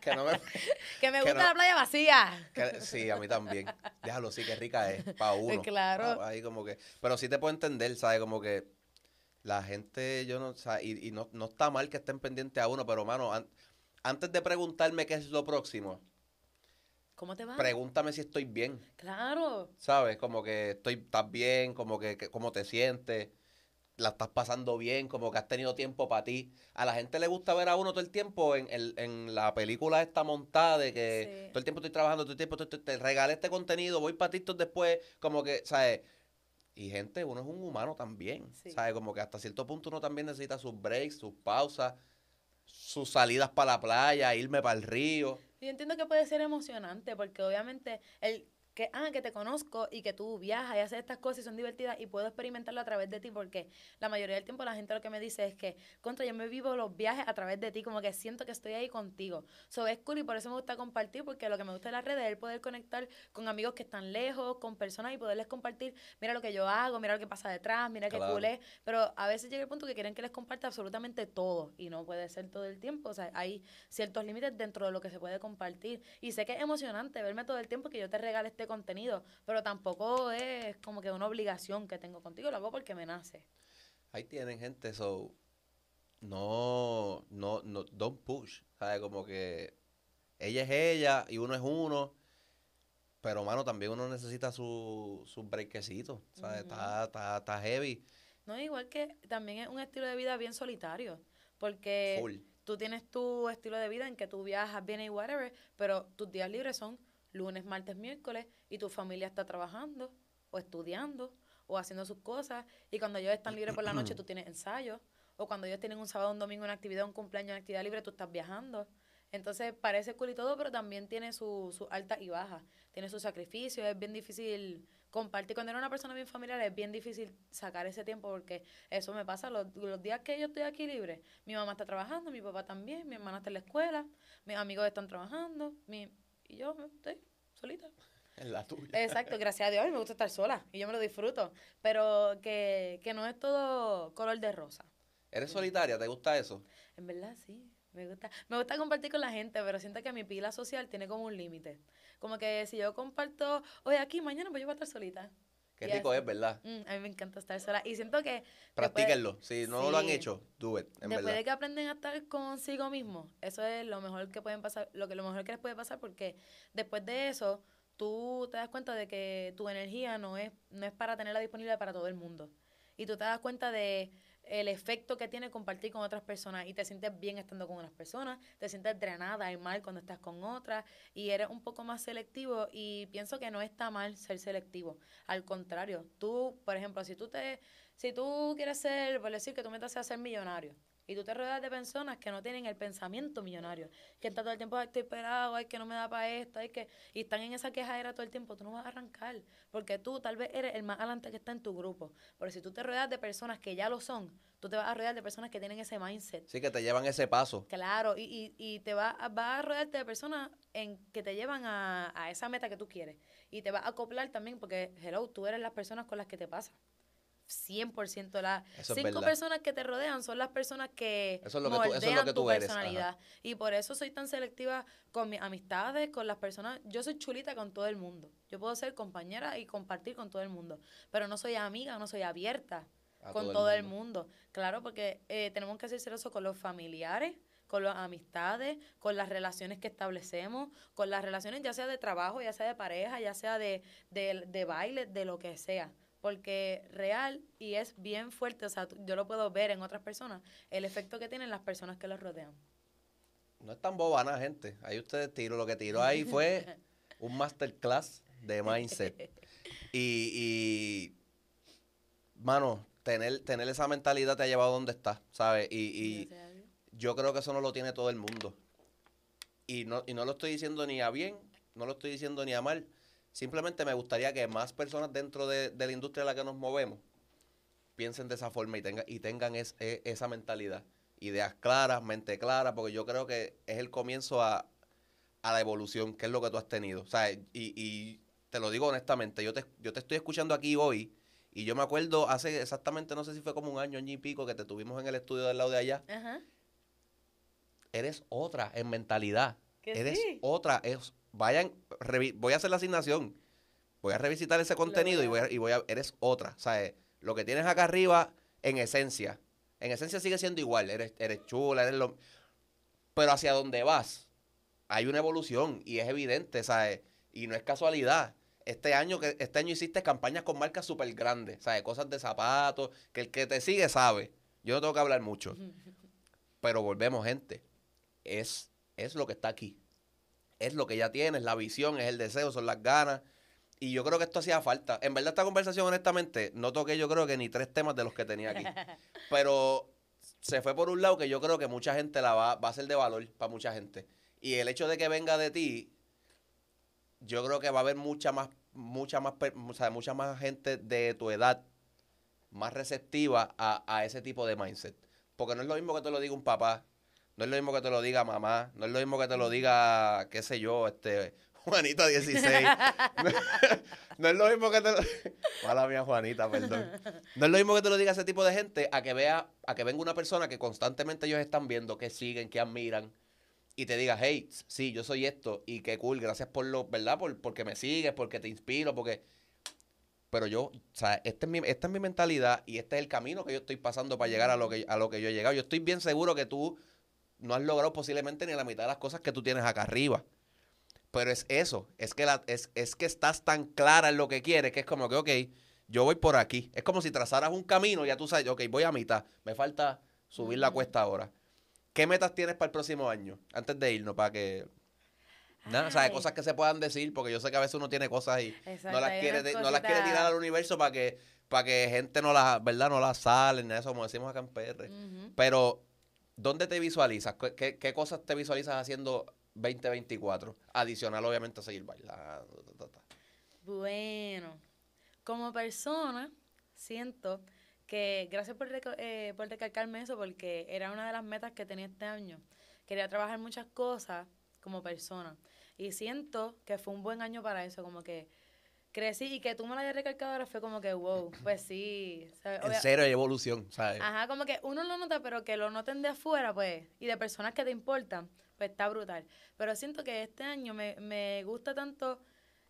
Que no me... [LAUGHS] Que me Que gusta no- la playa vacía. que- sí, a mí también. Déjalo, sí, que rica es. Para [LAUGHS] uno. claro. Ah, Ahí como que... Pero sí te puedo entender, ¿sabes? Como que la gente, yo no... sa- y y no, no está mal que estén pendientes a uno, pero, mano, an- antes de preguntarme qué es lo próximo, ¿Cómo te va? pregúntame si estoy bien. Claro. ¿Sabes? Como que estoy, estás bien, como que, que- cómo te sientes, la estás pasando bien, como que has tenido tiempo para ti. A la gente le gusta ver a uno todo el tiempo en, en la película esta montada de que Sí. todo el tiempo estoy trabajando, todo el tiempo te, te- te regalé este contenido, voy para TikTok después, como que, ¿sabes? Y gente, uno es un humano también, Sí. ¿sabes? Como que hasta cierto punto uno también necesita sus breaks, sus pausas, sus salidas para la playa, irme para el río. Yo entiendo que puede ser emocionante porque obviamente el que, ah, que te conozco y que tú viajas y haces estas cosas y son divertidas y puedo experimentarlo a través de ti porque la mayoría del tiempo la gente lo que me dice es que, contra, yo me vivo los viajes a través de ti, como que siento que estoy ahí contigo. So, es cool y por eso me gusta compartir porque lo que me gusta de las redes es el poder conectar con amigos que están lejos, con personas y poderles compartir, mira lo que yo hago, mira lo que pasa detrás, mira qué cool es. Pero a veces llega el punto que quieren que les comparta absolutamente todo y no puede ser todo el tiempo. O sea, hay ciertos límites dentro de lo que se puede compartir. Y sé que es emocionante verme todo el tiempo que yo te regale este contenido, pero tampoco es como que una obligación que tengo contigo, lo hago porque me nace. Ahí tienen gente, so no, no, no, don't push, ¿sabes? Como que ella es ella y uno es uno, pero mano, también uno necesita su, su breakcito, ¿sabes? Ujú. está, está, está heavy, No, igual que también es un estilo de vida bien solitario, porque full. tú tienes tu estilo de vida en que tú viajas, vienes y whatever, pero tus días libres son lunes, martes, miércoles y tu familia está trabajando o estudiando o haciendo sus cosas y cuando ellos están libres por la noche tú tienes ensayos o cuando ellos tienen un sábado, un domingo, una actividad, un cumpleaños, una actividad libre, tú estás viajando. Entonces parece cool y todo, pero también tiene su, su alta y baja, tiene su sacrificio, es bien difícil compartir. Cuando eres una persona bien familiar es bien difícil sacar ese tiempo porque eso me pasa los, los días que yo estoy aquí libre. Mi mamá está trabajando, mi papá también, mi hermana está en la escuela, mis amigos están trabajando mi, y yo estoy solita. Es la tuya. Exacto, gracias a Dios, a mí me gusta estar sola y yo me lo disfruto, pero que, que no es todo color de rosa. ¿Eres solitaria? ¿Te gusta eso? En verdad, sí. Me gusta, me gusta compartir con la gente, pero siento que mi pila social tiene como un límite. Como que si yo comparto hoy aquí, mañana pues yo voy a estar solita. Qué rico es, ¿verdad? Mm, a mí me encanta estar sola. Y siento que después- Practíquenlo. Si no lo han Sí. hecho, do it, en después verdad. de que aprenden a estar consigo mismo, eso es lo mejor que pueden pasar, lo que lo mejor que les puede pasar porque después de eso tú te das cuenta de que tu energía no es no es para tenerla disponible para todo el mundo. Y tú te das cuenta de el efecto que tiene compartir con otras personas y te sientes bien estando con unas personas, te sientes drenada y mal cuando estás con otras y eres un poco más selectivo y pienso que no está mal ser selectivo. Al contrario, tú, por ejemplo, si tú te si tú quieres ser, por decir que tú metas a ser millonario y tú te rodeas de personas que no tienen el pensamiento millonario, que están todo el tiempo, ay, estoy esperado, ay, que no me da para esto, ay, que, y están en esa quejadera todo el tiempo, tú no vas a arrancar, porque tú tal vez eres el más adelante que está en tu grupo, pero si tú te rodeas de personas que ya lo son, tú te vas a rodear de personas que tienen ese mindset. Sí, que te llevan ese paso. Claro, y, y, y te va, a- vas a rodearte de personas en, que te llevan a, a esa meta que tú quieres. Y te vas a acoplar también porque, hello, tú eres las personas con las que te pasa. 100% las cinco personas que te rodean son las personas que Eso es lo que tú- eso es lo moldean que tu eres, personalidad. Y por eso soy tan selectiva con mis amistades, con las personas. Yo soy chulita con todo el mundo. Yo puedo ser compañera y compartir con todo el mundo. Pero no soy amiga, no soy abierta A con todo, el, mundo. Claro, porque eh, tenemos que ser celosos con los familiares, con las amistades, con las relaciones que establecemos, con las relaciones ya sea de trabajo, ya sea de pareja, ya sea de, de, de baile, de lo que sea. Porque real y es bien fuerte, o sea, yo lo puedo ver en otras personas, el efecto que tienen las personas que los rodean. No es tan bobana, gente. Ahí ustedes tiró. Lo que tiró ahí fue [LAUGHS] un masterclass de mindset. [LAUGHS] Y, y mano, tener, tener esa mentalidad te ha llevado a donde estás, ¿sabes? Y, y yo creo que eso no lo tiene todo el mundo. Y no, y no lo estoy diciendo ni a bien, no lo estoy diciendo ni a mal. Simplemente me gustaría que más personas dentro de, de la industria en la que nos movemos piensen de esa forma y, tenga, y tengan es- e- esa mentalidad. Ideas claras, mente clara, porque yo creo que es el comienzo a, a la evolución, que es lo que tú has tenido. O sea, y, y te lo digo honestamente, yo te, yo te estoy escuchando aquí hoy y yo me acuerdo hace exactamente, no sé si fue como un año, año y pico, que te tuvimos en el estudio del lado de allá. Ajá. Eres otra en mentalidad. Que Eres sí. otra. Es, vayan, voy a hacer la asignación. Voy a revisitar ese contenido y voy a, y voy a, eres otra. O sea, lo que tienes acá arriba, en esencia, en esencia sigue siendo igual. Eres, eres chula, eres lo... Pero hacia dónde vas, hay una evolución y es evidente, ¿sabes? Y no es casualidad. Este año, que, este año hiciste campañas con marcas súper grandes, ¿sabes? Cosas de zapatos, que el que te sigue sabe. Yo no tengo que hablar mucho. [LAUGHS] Pero volvemos, gente. Es, es lo que está aquí. Es lo que ya tienes, la visión, es el deseo, son las ganas. Y yo creo que esto hacía falta. En verdad, esta conversación, honestamente, no toqué yo creo que ni tres temas de los que tenía aquí. [LAUGHS] Pero se fue por un lado que yo creo que mucha gente la va, va a ser de valor para mucha gente. Y el hecho de que venga de ti, yo creo que va a haber mucha más, mucha más, o sea, mucha más gente de tu edad más receptiva a, a ese tipo de mindset. Porque no es lo mismo que te lo diga un papá, no es lo mismo que te lo diga mamá, no es lo mismo que te lo diga, qué sé yo, este, [LAUGHS] Juanita [LAUGHS] 16. no, es lo mismo que te lo... [LAUGHS] Mala mía, Juanita, perdón. No es lo mismo que te lo diga ese tipo de gente a que vea, a que venga una persona que constantemente ellos están viendo, que siguen, que admiran, y te diga, hey, sí, yo soy esto, y qué cool, gracias por lo, ¿verdad? Por, porque me sigues, porque te inspiro, porque... Pero yo, o sea, esta es, mi, esta es mi mentalidad y este es el camino que yo estoy pasando para llegar a lo que, a lo que yo he llegado. Yo estoy bien seguro que tú no has logrado posiblemente ni la mitad de las cosas que tú tienes acá arriba. Pero es eso, es que, la, es, es que estás tan clara en lo que quieres que es como que, ok, yo voy por aquí. Es como si trazaras un camino, ya tú sabes, ok, voy a mitad, me falta subir la cuesta ahora. ¿Qué metas tienes para el próximo año? Antes de irnos, para que... Nada, o sea, cosas que se puedan decir, porque yo sé que a veces uno tiene cosas y Exacto, no las quiere, no las quiere tirar al universo para que, para que gente no las, ¿verdad? No las sale, ni eso, como decimos acá en PR. Ujú. Pero, ¿dónde te visualizas? ¿Qué, qué, cosas te visualizas haciendo 2024? Adicional, obviamente, a seguir bailando. Bueno, como persona, siento que, gracias por, eh, por recalcarme eso, porque era una de las metas que tenía este año. Quería trabajar muchas cosas como persona. Y siento que fue un buen año para eso, como que crecí y que tú me lo hayas recalcado ahora fue como que, wow, pues sí. ¿sabes? En serio, hay evolución, ¿sabes? Ajá, como que uno lo nota, pero que lo noten de afuera, pues, y de personas que te importan, pues está brutal. Pero siento que este año me, me gusta tanto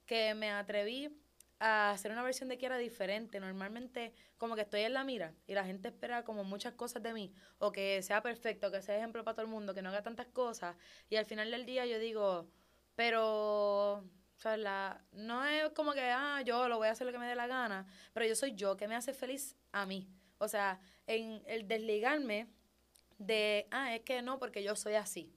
que me atreví a hacer una versión de Kiara diferente. Normalmente, como que estoy en la mira y la gente espera como muchas cosas de mí, o que sea perfecto, que sea ejemplo para todo el mundo, que no haga tantas cosas. Y al final del día yo digo, pero. O sea, la, no es como que, ah, yo lo voy a hacer lo que me dé la gana, pero yo soy yo, que me hace feliz a mí. O sea, en el desligarme de, ah, es que no, porque yo soy así.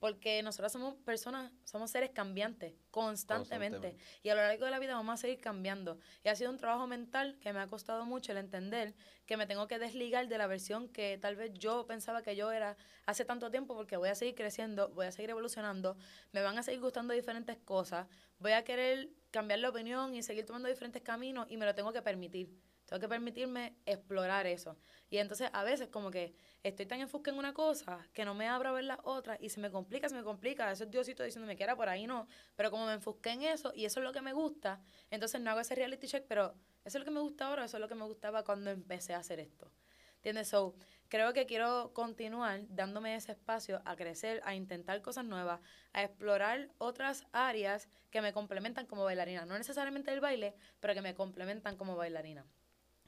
Porque nosotros somos personas, somos seres cambiantes constantemente. Constantemente. Y a lo largo de la vida vamos a seguir cambiando. Y ha sido un trabajo mental que me ha costado mucho el entender que me tengo que desligar de la versión que tal vez yo pensaba que yo era hace tanto tiempo porque voy a seguir creciendo, voy a seguir evolucionando, me van a seguir gustando diferentes cosas, voy a querer cambiar la opinión y seguir tomando diferentes caminos y me lo tengo que permitir. Tengo que permitirme explorar eso. Y entonces a veces como que estoy tan enfocada en una cosa que no me abro a ver las otras y se me complica, se me complica. Eso es Diosito diciéndome que era por ahí no. Pero como me enfoqué en eso y eso es lo que me gusta, entonces no hago ese reality check, pero eso es lo que me gusta ahora, eso es lo que me gustaba cuando empecé a hacer esto. ¿Entiendes? So, creo que quiero continuar dándome ese espacio a crecer, a intentar cosas nuevas, a explorar otras áreas que me complementan como bailarina. No necesariamente el baile, pero que me complementan como bailarina.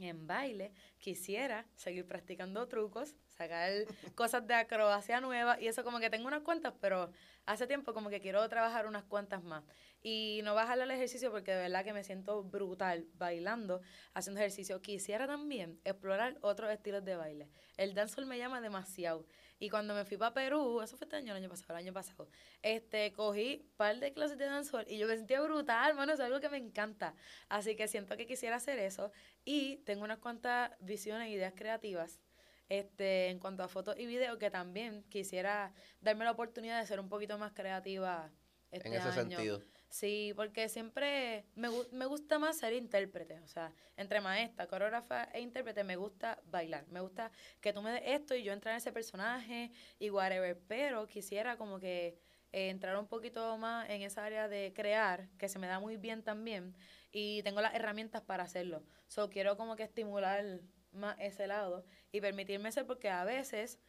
En baile quisiera seguir practicando trucos, sacar cosas de acrobacia nuevas y eso como que tengo unas cuantas, pero hace tiempo como que quiero trabajar unas cuantas más. Y no bajarle al ejercicio porque de verdad que me siento brutal bailando, haciendo ejercicio. Quisiera también explorar otros estilos de baile. El dancehall me llama demasiado. Y cuando me fui para Perú, eso fue este año, el año pasado, el año pasado, este, cogí un par de clases de dancehall y yo me sentía brutal, hermano, es algo que me encanta. Así que siento que quisiera hacer eso. Y tengo unas cuantas visiones e ideas creativas este, en cuanto a fotos y videos que también quisiera darme la oportunidad de ser un poquito más creativa este en ese año. sentido. Sí, porque siempre me, me gusta más ser intérprete, o sea, entre maestra, coreógrafa e intérprete me gusta bailar, me gusta que tú me des esto y yo entrar en ese personaje y whatever, pero quisiera como que eh, entrar un poquito más en esa área de crear, que se me da muy bien también y tengo las herramientas para hacerlo. So, quiero como que estimular más ese lado y permitirme ser porque a veces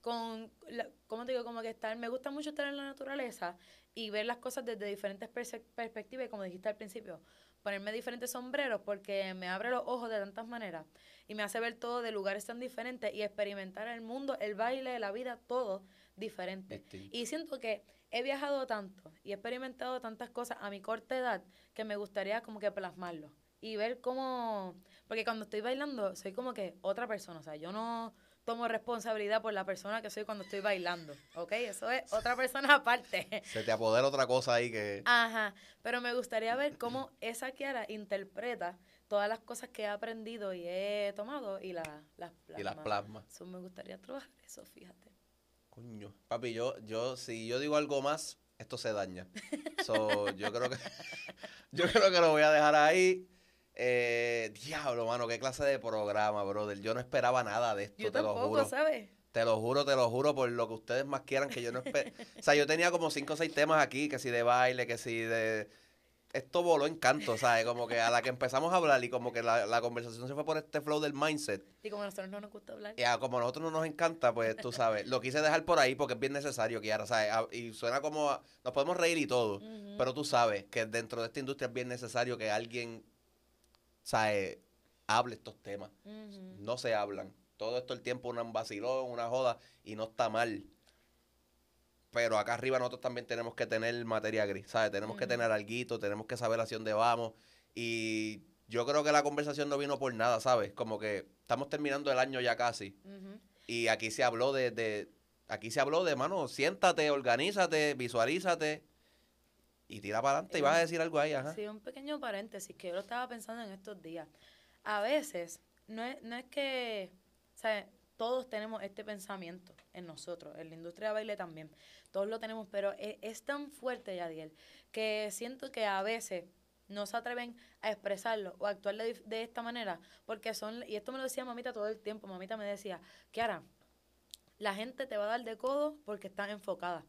con, la, ¿cómo te digo? Como que estar, me gusta mucho estar en la naturaleza y ver las cosas desde diferentes perspectivas y como dijiste al principio, ponerme diferentes sombreros porque me abre los ojos de tantas maneras y me hace ver todo de lugares tan diferentes y experimentar el mundo, el baile, la vida, todo diferente. Distinto. Y siento que he viajado tanto y he experimentado tantas cosas a mi corta edad que me gustaría como que plasmarlo y ver cómo, porque cuando estoy bailando soy como que otra persona, o sea, yo no tomo responsabilidad por la persona que soy cuando estoy bailando, ¿ok? Eso es otra persona [LAUGHS] aparte. Se te apodera otra cosa ahí que... Ajá, pero me gustaría ver cómo esa Kiara interpreta todas las cosas que he aprendido y he tomado y, la, las plasma. Y las plasmas. Eso me gustaría trabajar eso, fíjate. Coño. Papi, yo, yo, si yo digo algo más, esto se daña. So, yo creo que, [LAUGHS] yo creo que lo voy a dejar ahí. Eh, diablo, mano, qué clase de programa, brother. Yo no esperaba nada de esto, Yo te lo tampoco, juro. ¿sabes? Te lo juro, te lo juro, por lo que ustedes más quieran que yo no espero. [LAUGHS] o sea, yo tenía como cinco o seis temas aquí, que si de baile, que si de... Esto voló en canto, ¿sabes? Como que a la que empezamos a hablar y como que la, la conversación se fue por este flow del mindset. Y como a nosotros no nos gusta hablar. Y a como a nosotros no nos encanta, pues tú sabes, lo quise dejar por ahí porque es bien necesario, Kiara, ¿sabes? A- Y suena como, a- nos podemos reír y todo, pero tú sabes que dentro de esta industria es bien necesario que alguien, ¿sabes? Hable estos temas. No se hablan. Todo esto el tiempo un vacilón, una joda, y no está mal. Pero acá arriba nosotros también tenemos que tener materia gris, ¿sabes? Tenemos que tener alguito, tenemos que saber hacia dónde vamos. Y yo creo que la conversación no vino por nada, ¿sabes? Como que estamos terminando el año ya casi. Y aquí se habló de, de aquí se habló de, mano, siéntate, organízate, visualízate y tira para adelante. Y vas a decir algo ahí, ajá. Sí, un pequeño paréntesis que yo lo estaba pensando en estos días. A veces, no es, no es que, ¿sabes? Todos tenemos este pensamiento en nosotros, en la industria de baile también. Todos lo tenemos, pero es, es tan fuerte, Yadiel, que siento que a veces no se atreven a expresarlo o a actuar de, de esta manera, porque son, y esto me lo decía mamita todo el tiempo, mamita me decía, Kiara, la gente te va a dar de codo porque estás enfocada.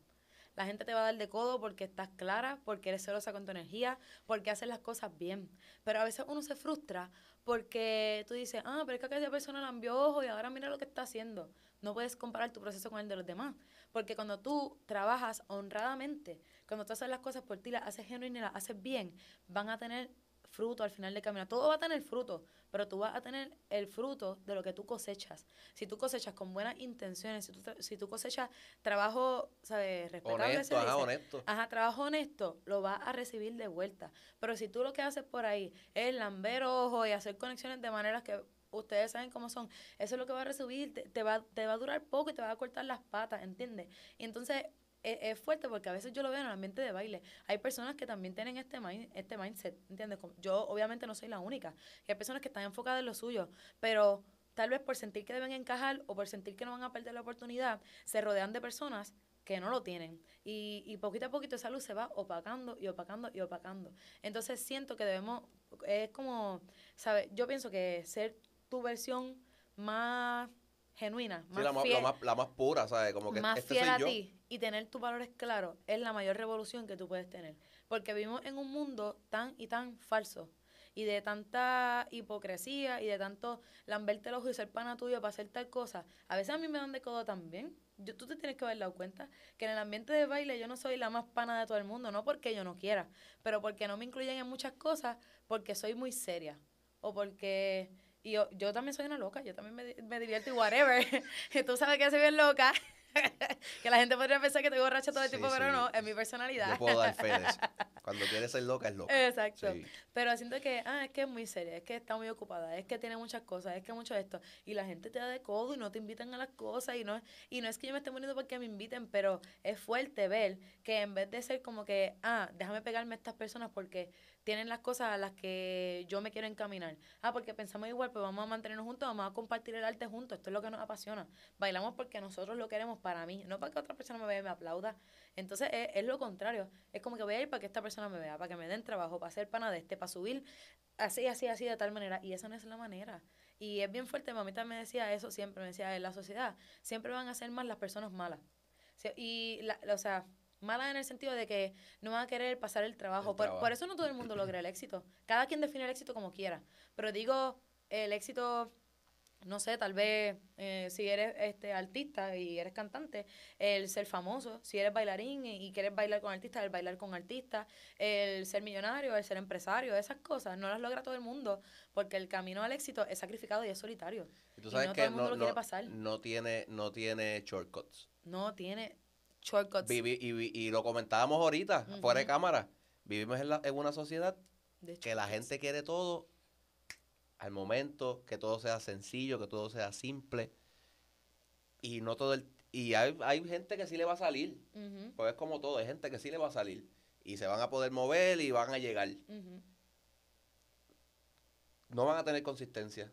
La gente te va a dar de codo porque estás clara, porque eres celosa con tu energía, porque haces las cosas bien. Pero a veces uno se frustra porque tú dices, ah, pero es que aquella persona la envió ojo y ahora mira lo que está haciendo. No puedes comparar tu proceso con el de los demás. Porque cuando tú trabajas honradamente, cuando tú haces las cosas por ti, las haces genuinas las haces bien, van a tener fruto al final del camino. Todo va a tener fruto, pero tú vas a tener el fruto de lo que tú cosechas. Si tú cosechas con buenas intenciones, si tú, si tú cosechas trabajo, ¿sabes? Respetable, Honesto, ajá, honesto. Ajá, trabajo honesto, lo vas a recibir de vuelta. Pero si tú lo que haces por ahí es lamber ojos y hacer conexiones de maneras que ustedes saben cómo son, eso es lo que va a recibir, te, te va, te va a durar poco y te va a cortar las patas, ¿entiendes? Y entonces es, es fuerte porque a veces yo lo veo en el ambiente de baile. Hay personas que también tienen este, mind- este mindset, ¿entiendes? Yo obviamente no soy la única. Hay personas que están enfocadas en lo suyo, pero tal vez por sentir que deben encajar o por sentir que no van a perder la oportunidad, se rodean de personas que no lo tienen. Y, y poquito a poquito esa luz se va opacando y opacando y opacando. Entonces siento que debemos, es como, ¿sabes? Yo pienso que ser tu versión más genuina, Sí, más la, más, fiel, la más, la más pura, ¿sabes? Como que más este fiel soy a yo. ti y tener tus valores claros es la mayor revolución que tú puedes tener. Porque vivimos en un mundo tan y tan falso y de tanta hipocresía y de tanto lamberte el ojo y ser pana tuyo para hacer tal cosa. A veces a mí me dan de codo también. Yo, tú te tienes que haber dado cuenta que en el ambiente de baile yo no soy la más pana de todo el mundo, no porque yo no quiera, pero porque no me incluyen en muchas cosas, porque soy muy seria o porque Y yo, yo también soy una loca, yo también me, me divierto y whatever. [LAUGHS] Tú sabes que soy bien loca. [LAUGHS] que la gente podría pensar que estoy borracha todo el Sí, tiempo, pero no, es mi personalidad. Yo puedo dar fe de eso. [LAUGHS] Cuando quieres ser loca, es loca. Exacto. Sí. Pero siento que, ah, es que es muy seria, es que está muy ocupada, es que tiene muchas cosas, es que mucho esto. Y la gente te da de codo y no te invitan a las cosas. Y no, y no es que yo me esté muriendo porque me inviten, pero es fuerte ver que en vez de ser como que, ah, déjame pegarme a estas personas porque tienen las cosas a las que yo me quiero encaminar. Ah, porque pensamos igual, pues vamos a mantenernos juntos, vamos a compartir el arte juntos. Esto es lo que nos apasiona. Bailamos porque nosotros lo queremos para mí, no para que otra persona me vea y me aplauda. Entonces es, es lo contrario. Es como que voy a ir para que esta persona me vea, para que me den trabajo, para hacer pana de este, para subir así, así, así, de tal manera. Y esa no es la manera. Y es bien fuerte. Mamita me decía eso siempre. Me decía, en la sociedad siempre van a ser más las personas malas. Y, la, o sea, malas en el sentido de que no van a querer pasar el trabajo. El por, trabajo. por eso no todo el mundo logra el éxito. Cada quien define el éxito como quiera. Pero digo, el éxito no sé, tal vez eh, si eres este artista y eres cantante, el ser famoso, si eres bailarín y, y quieres bailar con artistas, el bailar con artistas, el ser millonario, el ser empresario, esas cosas no las logra todo el mundo porque el camino al éxito es sacrificado y es solitario. Y tú Y sabes no que todo el mundo no, lo quiere no- pasar. no tiene, no tiene shortcuts. No tiene shortcuts. Vivi- y, y lo comentábamos ahorita, fuera de cámara. Vivimos en, la- en una sociedad que la gente quiere todo al momento, que todo sea sencillo, que todo sea simple. Y no todo el... Y hay, hay gente que sí le va a salir. Pues es como todo, hay gente que sí le va a salir. Y se van a poder mover y van a llegar. No van a tener consistencia.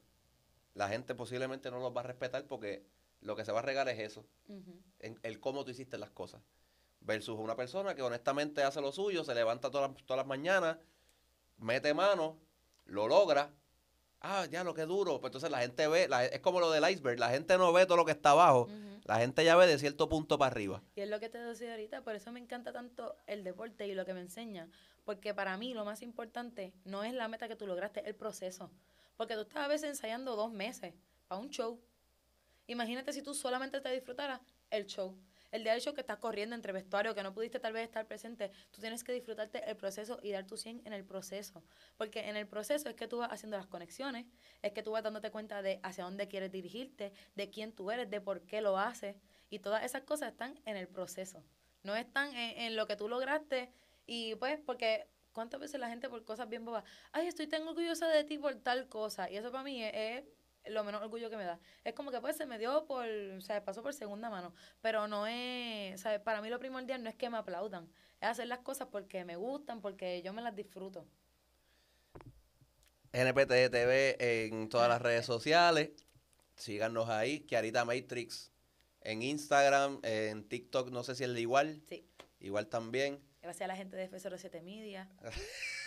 La gente posiblemente no los va a respetar porque lo que se va a regar es eso. En el cómo tú hiciste las cosas. Versus una persona que honestamente hace lo suyo, se levanta todas las, todas las mañanas, mete mano, lo logra. Ah, ya lo que duro. Pues entonces la gente ve, la- es como lo del iceberg, la gente no ve todo lo que está abajo, la gente ya ve de cierto punto para arriba. Y es lo que te decía ahorita, por eso me encanta tanto el deporte y lo que me enseña. Porque para mí lo más importante no es la meta que tú lograste, es el proceso. Porque tú estás a veces ensayando dos meses para un show. Imagínate si tú solamente te disfrutaras el show. El día del show que estás corriendo entre vestuario, que no pudiste tal vez estar presente, tú tienes que disfrutarte el proceso y dar tu 100 en el proceso. Porque en el proceso es que tú vas haciendo las conexiones, es que tú vas dándote cuenta de hacia dónde quieres dirigirte, de quién tú eres, de por qué lo haces. Y todas esas cosas están en el proceso. No están en, en lo que tú lograste. Y pues, porque cuántas veces la gente por cosas bien bobas, ay, estoy tan orgullosa de ti por tal cosa. Y eso para mí es, es lo menos orgullo que me da. Es como que pues se me dio por, o sea, pasó por segunda mano. Pero no es, ¿sabes? Para mí lo primordial no es que me aplaudan. Es hacer las cosas porque me gustan, porque yo me las disfruto. NPT TV en todas las redes sociales. Síganos ahí. Kiarita Matrix en Instagram, en TikTok, no sé si es el igual. Sí. Igual también. Gracias a la gente de F07 Media. [LAUGHS]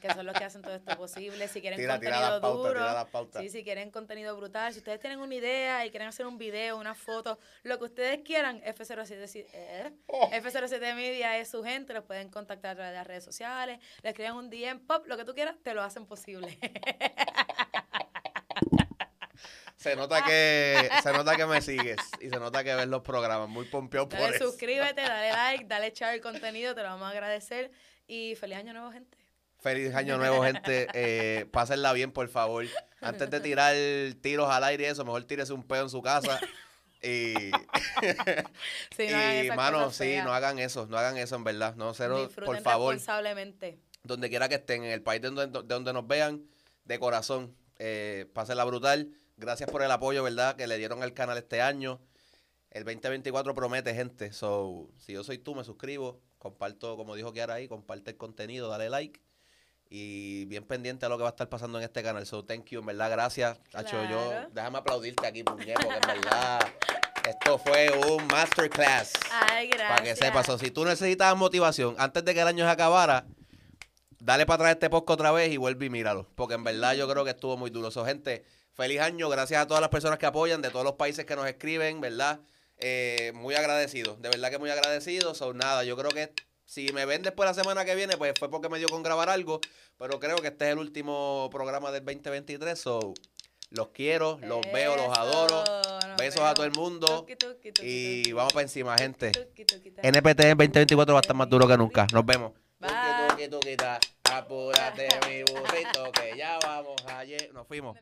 que son los que hacen todo esto posible. Si quieren Tira, contenido duro, sí, si quieren contenido brutal, si ustedes tienen una idea y quieren hacer un video, una foto, lo que ustedes quieran, F07, sí, eh, Oh. F07 Media es su gente, los pueden contactar a través de las redes sociales, le escriben un DM, pop, lo que tú quieras, te lo hacen posible. Se nota que se nota que me sigues y se nota que ves los programas. Muy pompeado por dale eso. suscríbete, dale like, dale share el contenido, te lo vamos a agradecer y feliz año nuevo, gente. Feliz año [LAUGHS] nuevo, gente. Eh, pásenla bien, por favor. Antes de tirar tiros al aire y eso, mejor tírese un pedo en su casa. Y, [LAUGHS] Sí, no y mano, sí, no hagan eso, no hagan eso en verdad. No, cero, Disfruten por favor, responsablemente. donde quiera que estén, en el país de donde, de donde nos vean, de corazón, eh, pásenla brutal. Gracias por el apoyo, ¿verdad? Que le dieron al canal este año. El 2024 promete, gente. So, si yo soy tú, me suscribo, comparto, como dijo Kiara ahí, comparte el contenido, dale like. Y bien pendiente a lo que va a estar pasando en este canal. So, thank you, en verdad, gracias. Hacho, yo, Claro. déjame aplaudirte aquí, puñet, porque en verdad, esto fue un masterclass. Ay, gracias. Para que sepas, so, si tú necesitabas motivación antes de que el año se acabara, dale para atrás este podcast otra vez y vuelve y míralo. Porque en verdad yo creo que estuvo muy duro. So, gente, feliz año. Gracias a todas las personas que apoyan, de todos los países que nos escriben, ¿verdad? Eh, muy agradecido. De verdad que muy agradecido. So, nada, yo creo que si me ven después la semana que viene, pues fue porque me dio con grabar algo. Pero creo que este es el último programa del 2023. So, los quiero, los veo, los adoro. Besos a todo el mundo. Tuki, tuki, tuki, Y vamos para encima, gente. NPT en 2024 va a estar más duro que nunca. Nos vemos. Bye. Apúrate, mi burrito, que ya vamos ayer. Nos fuimos.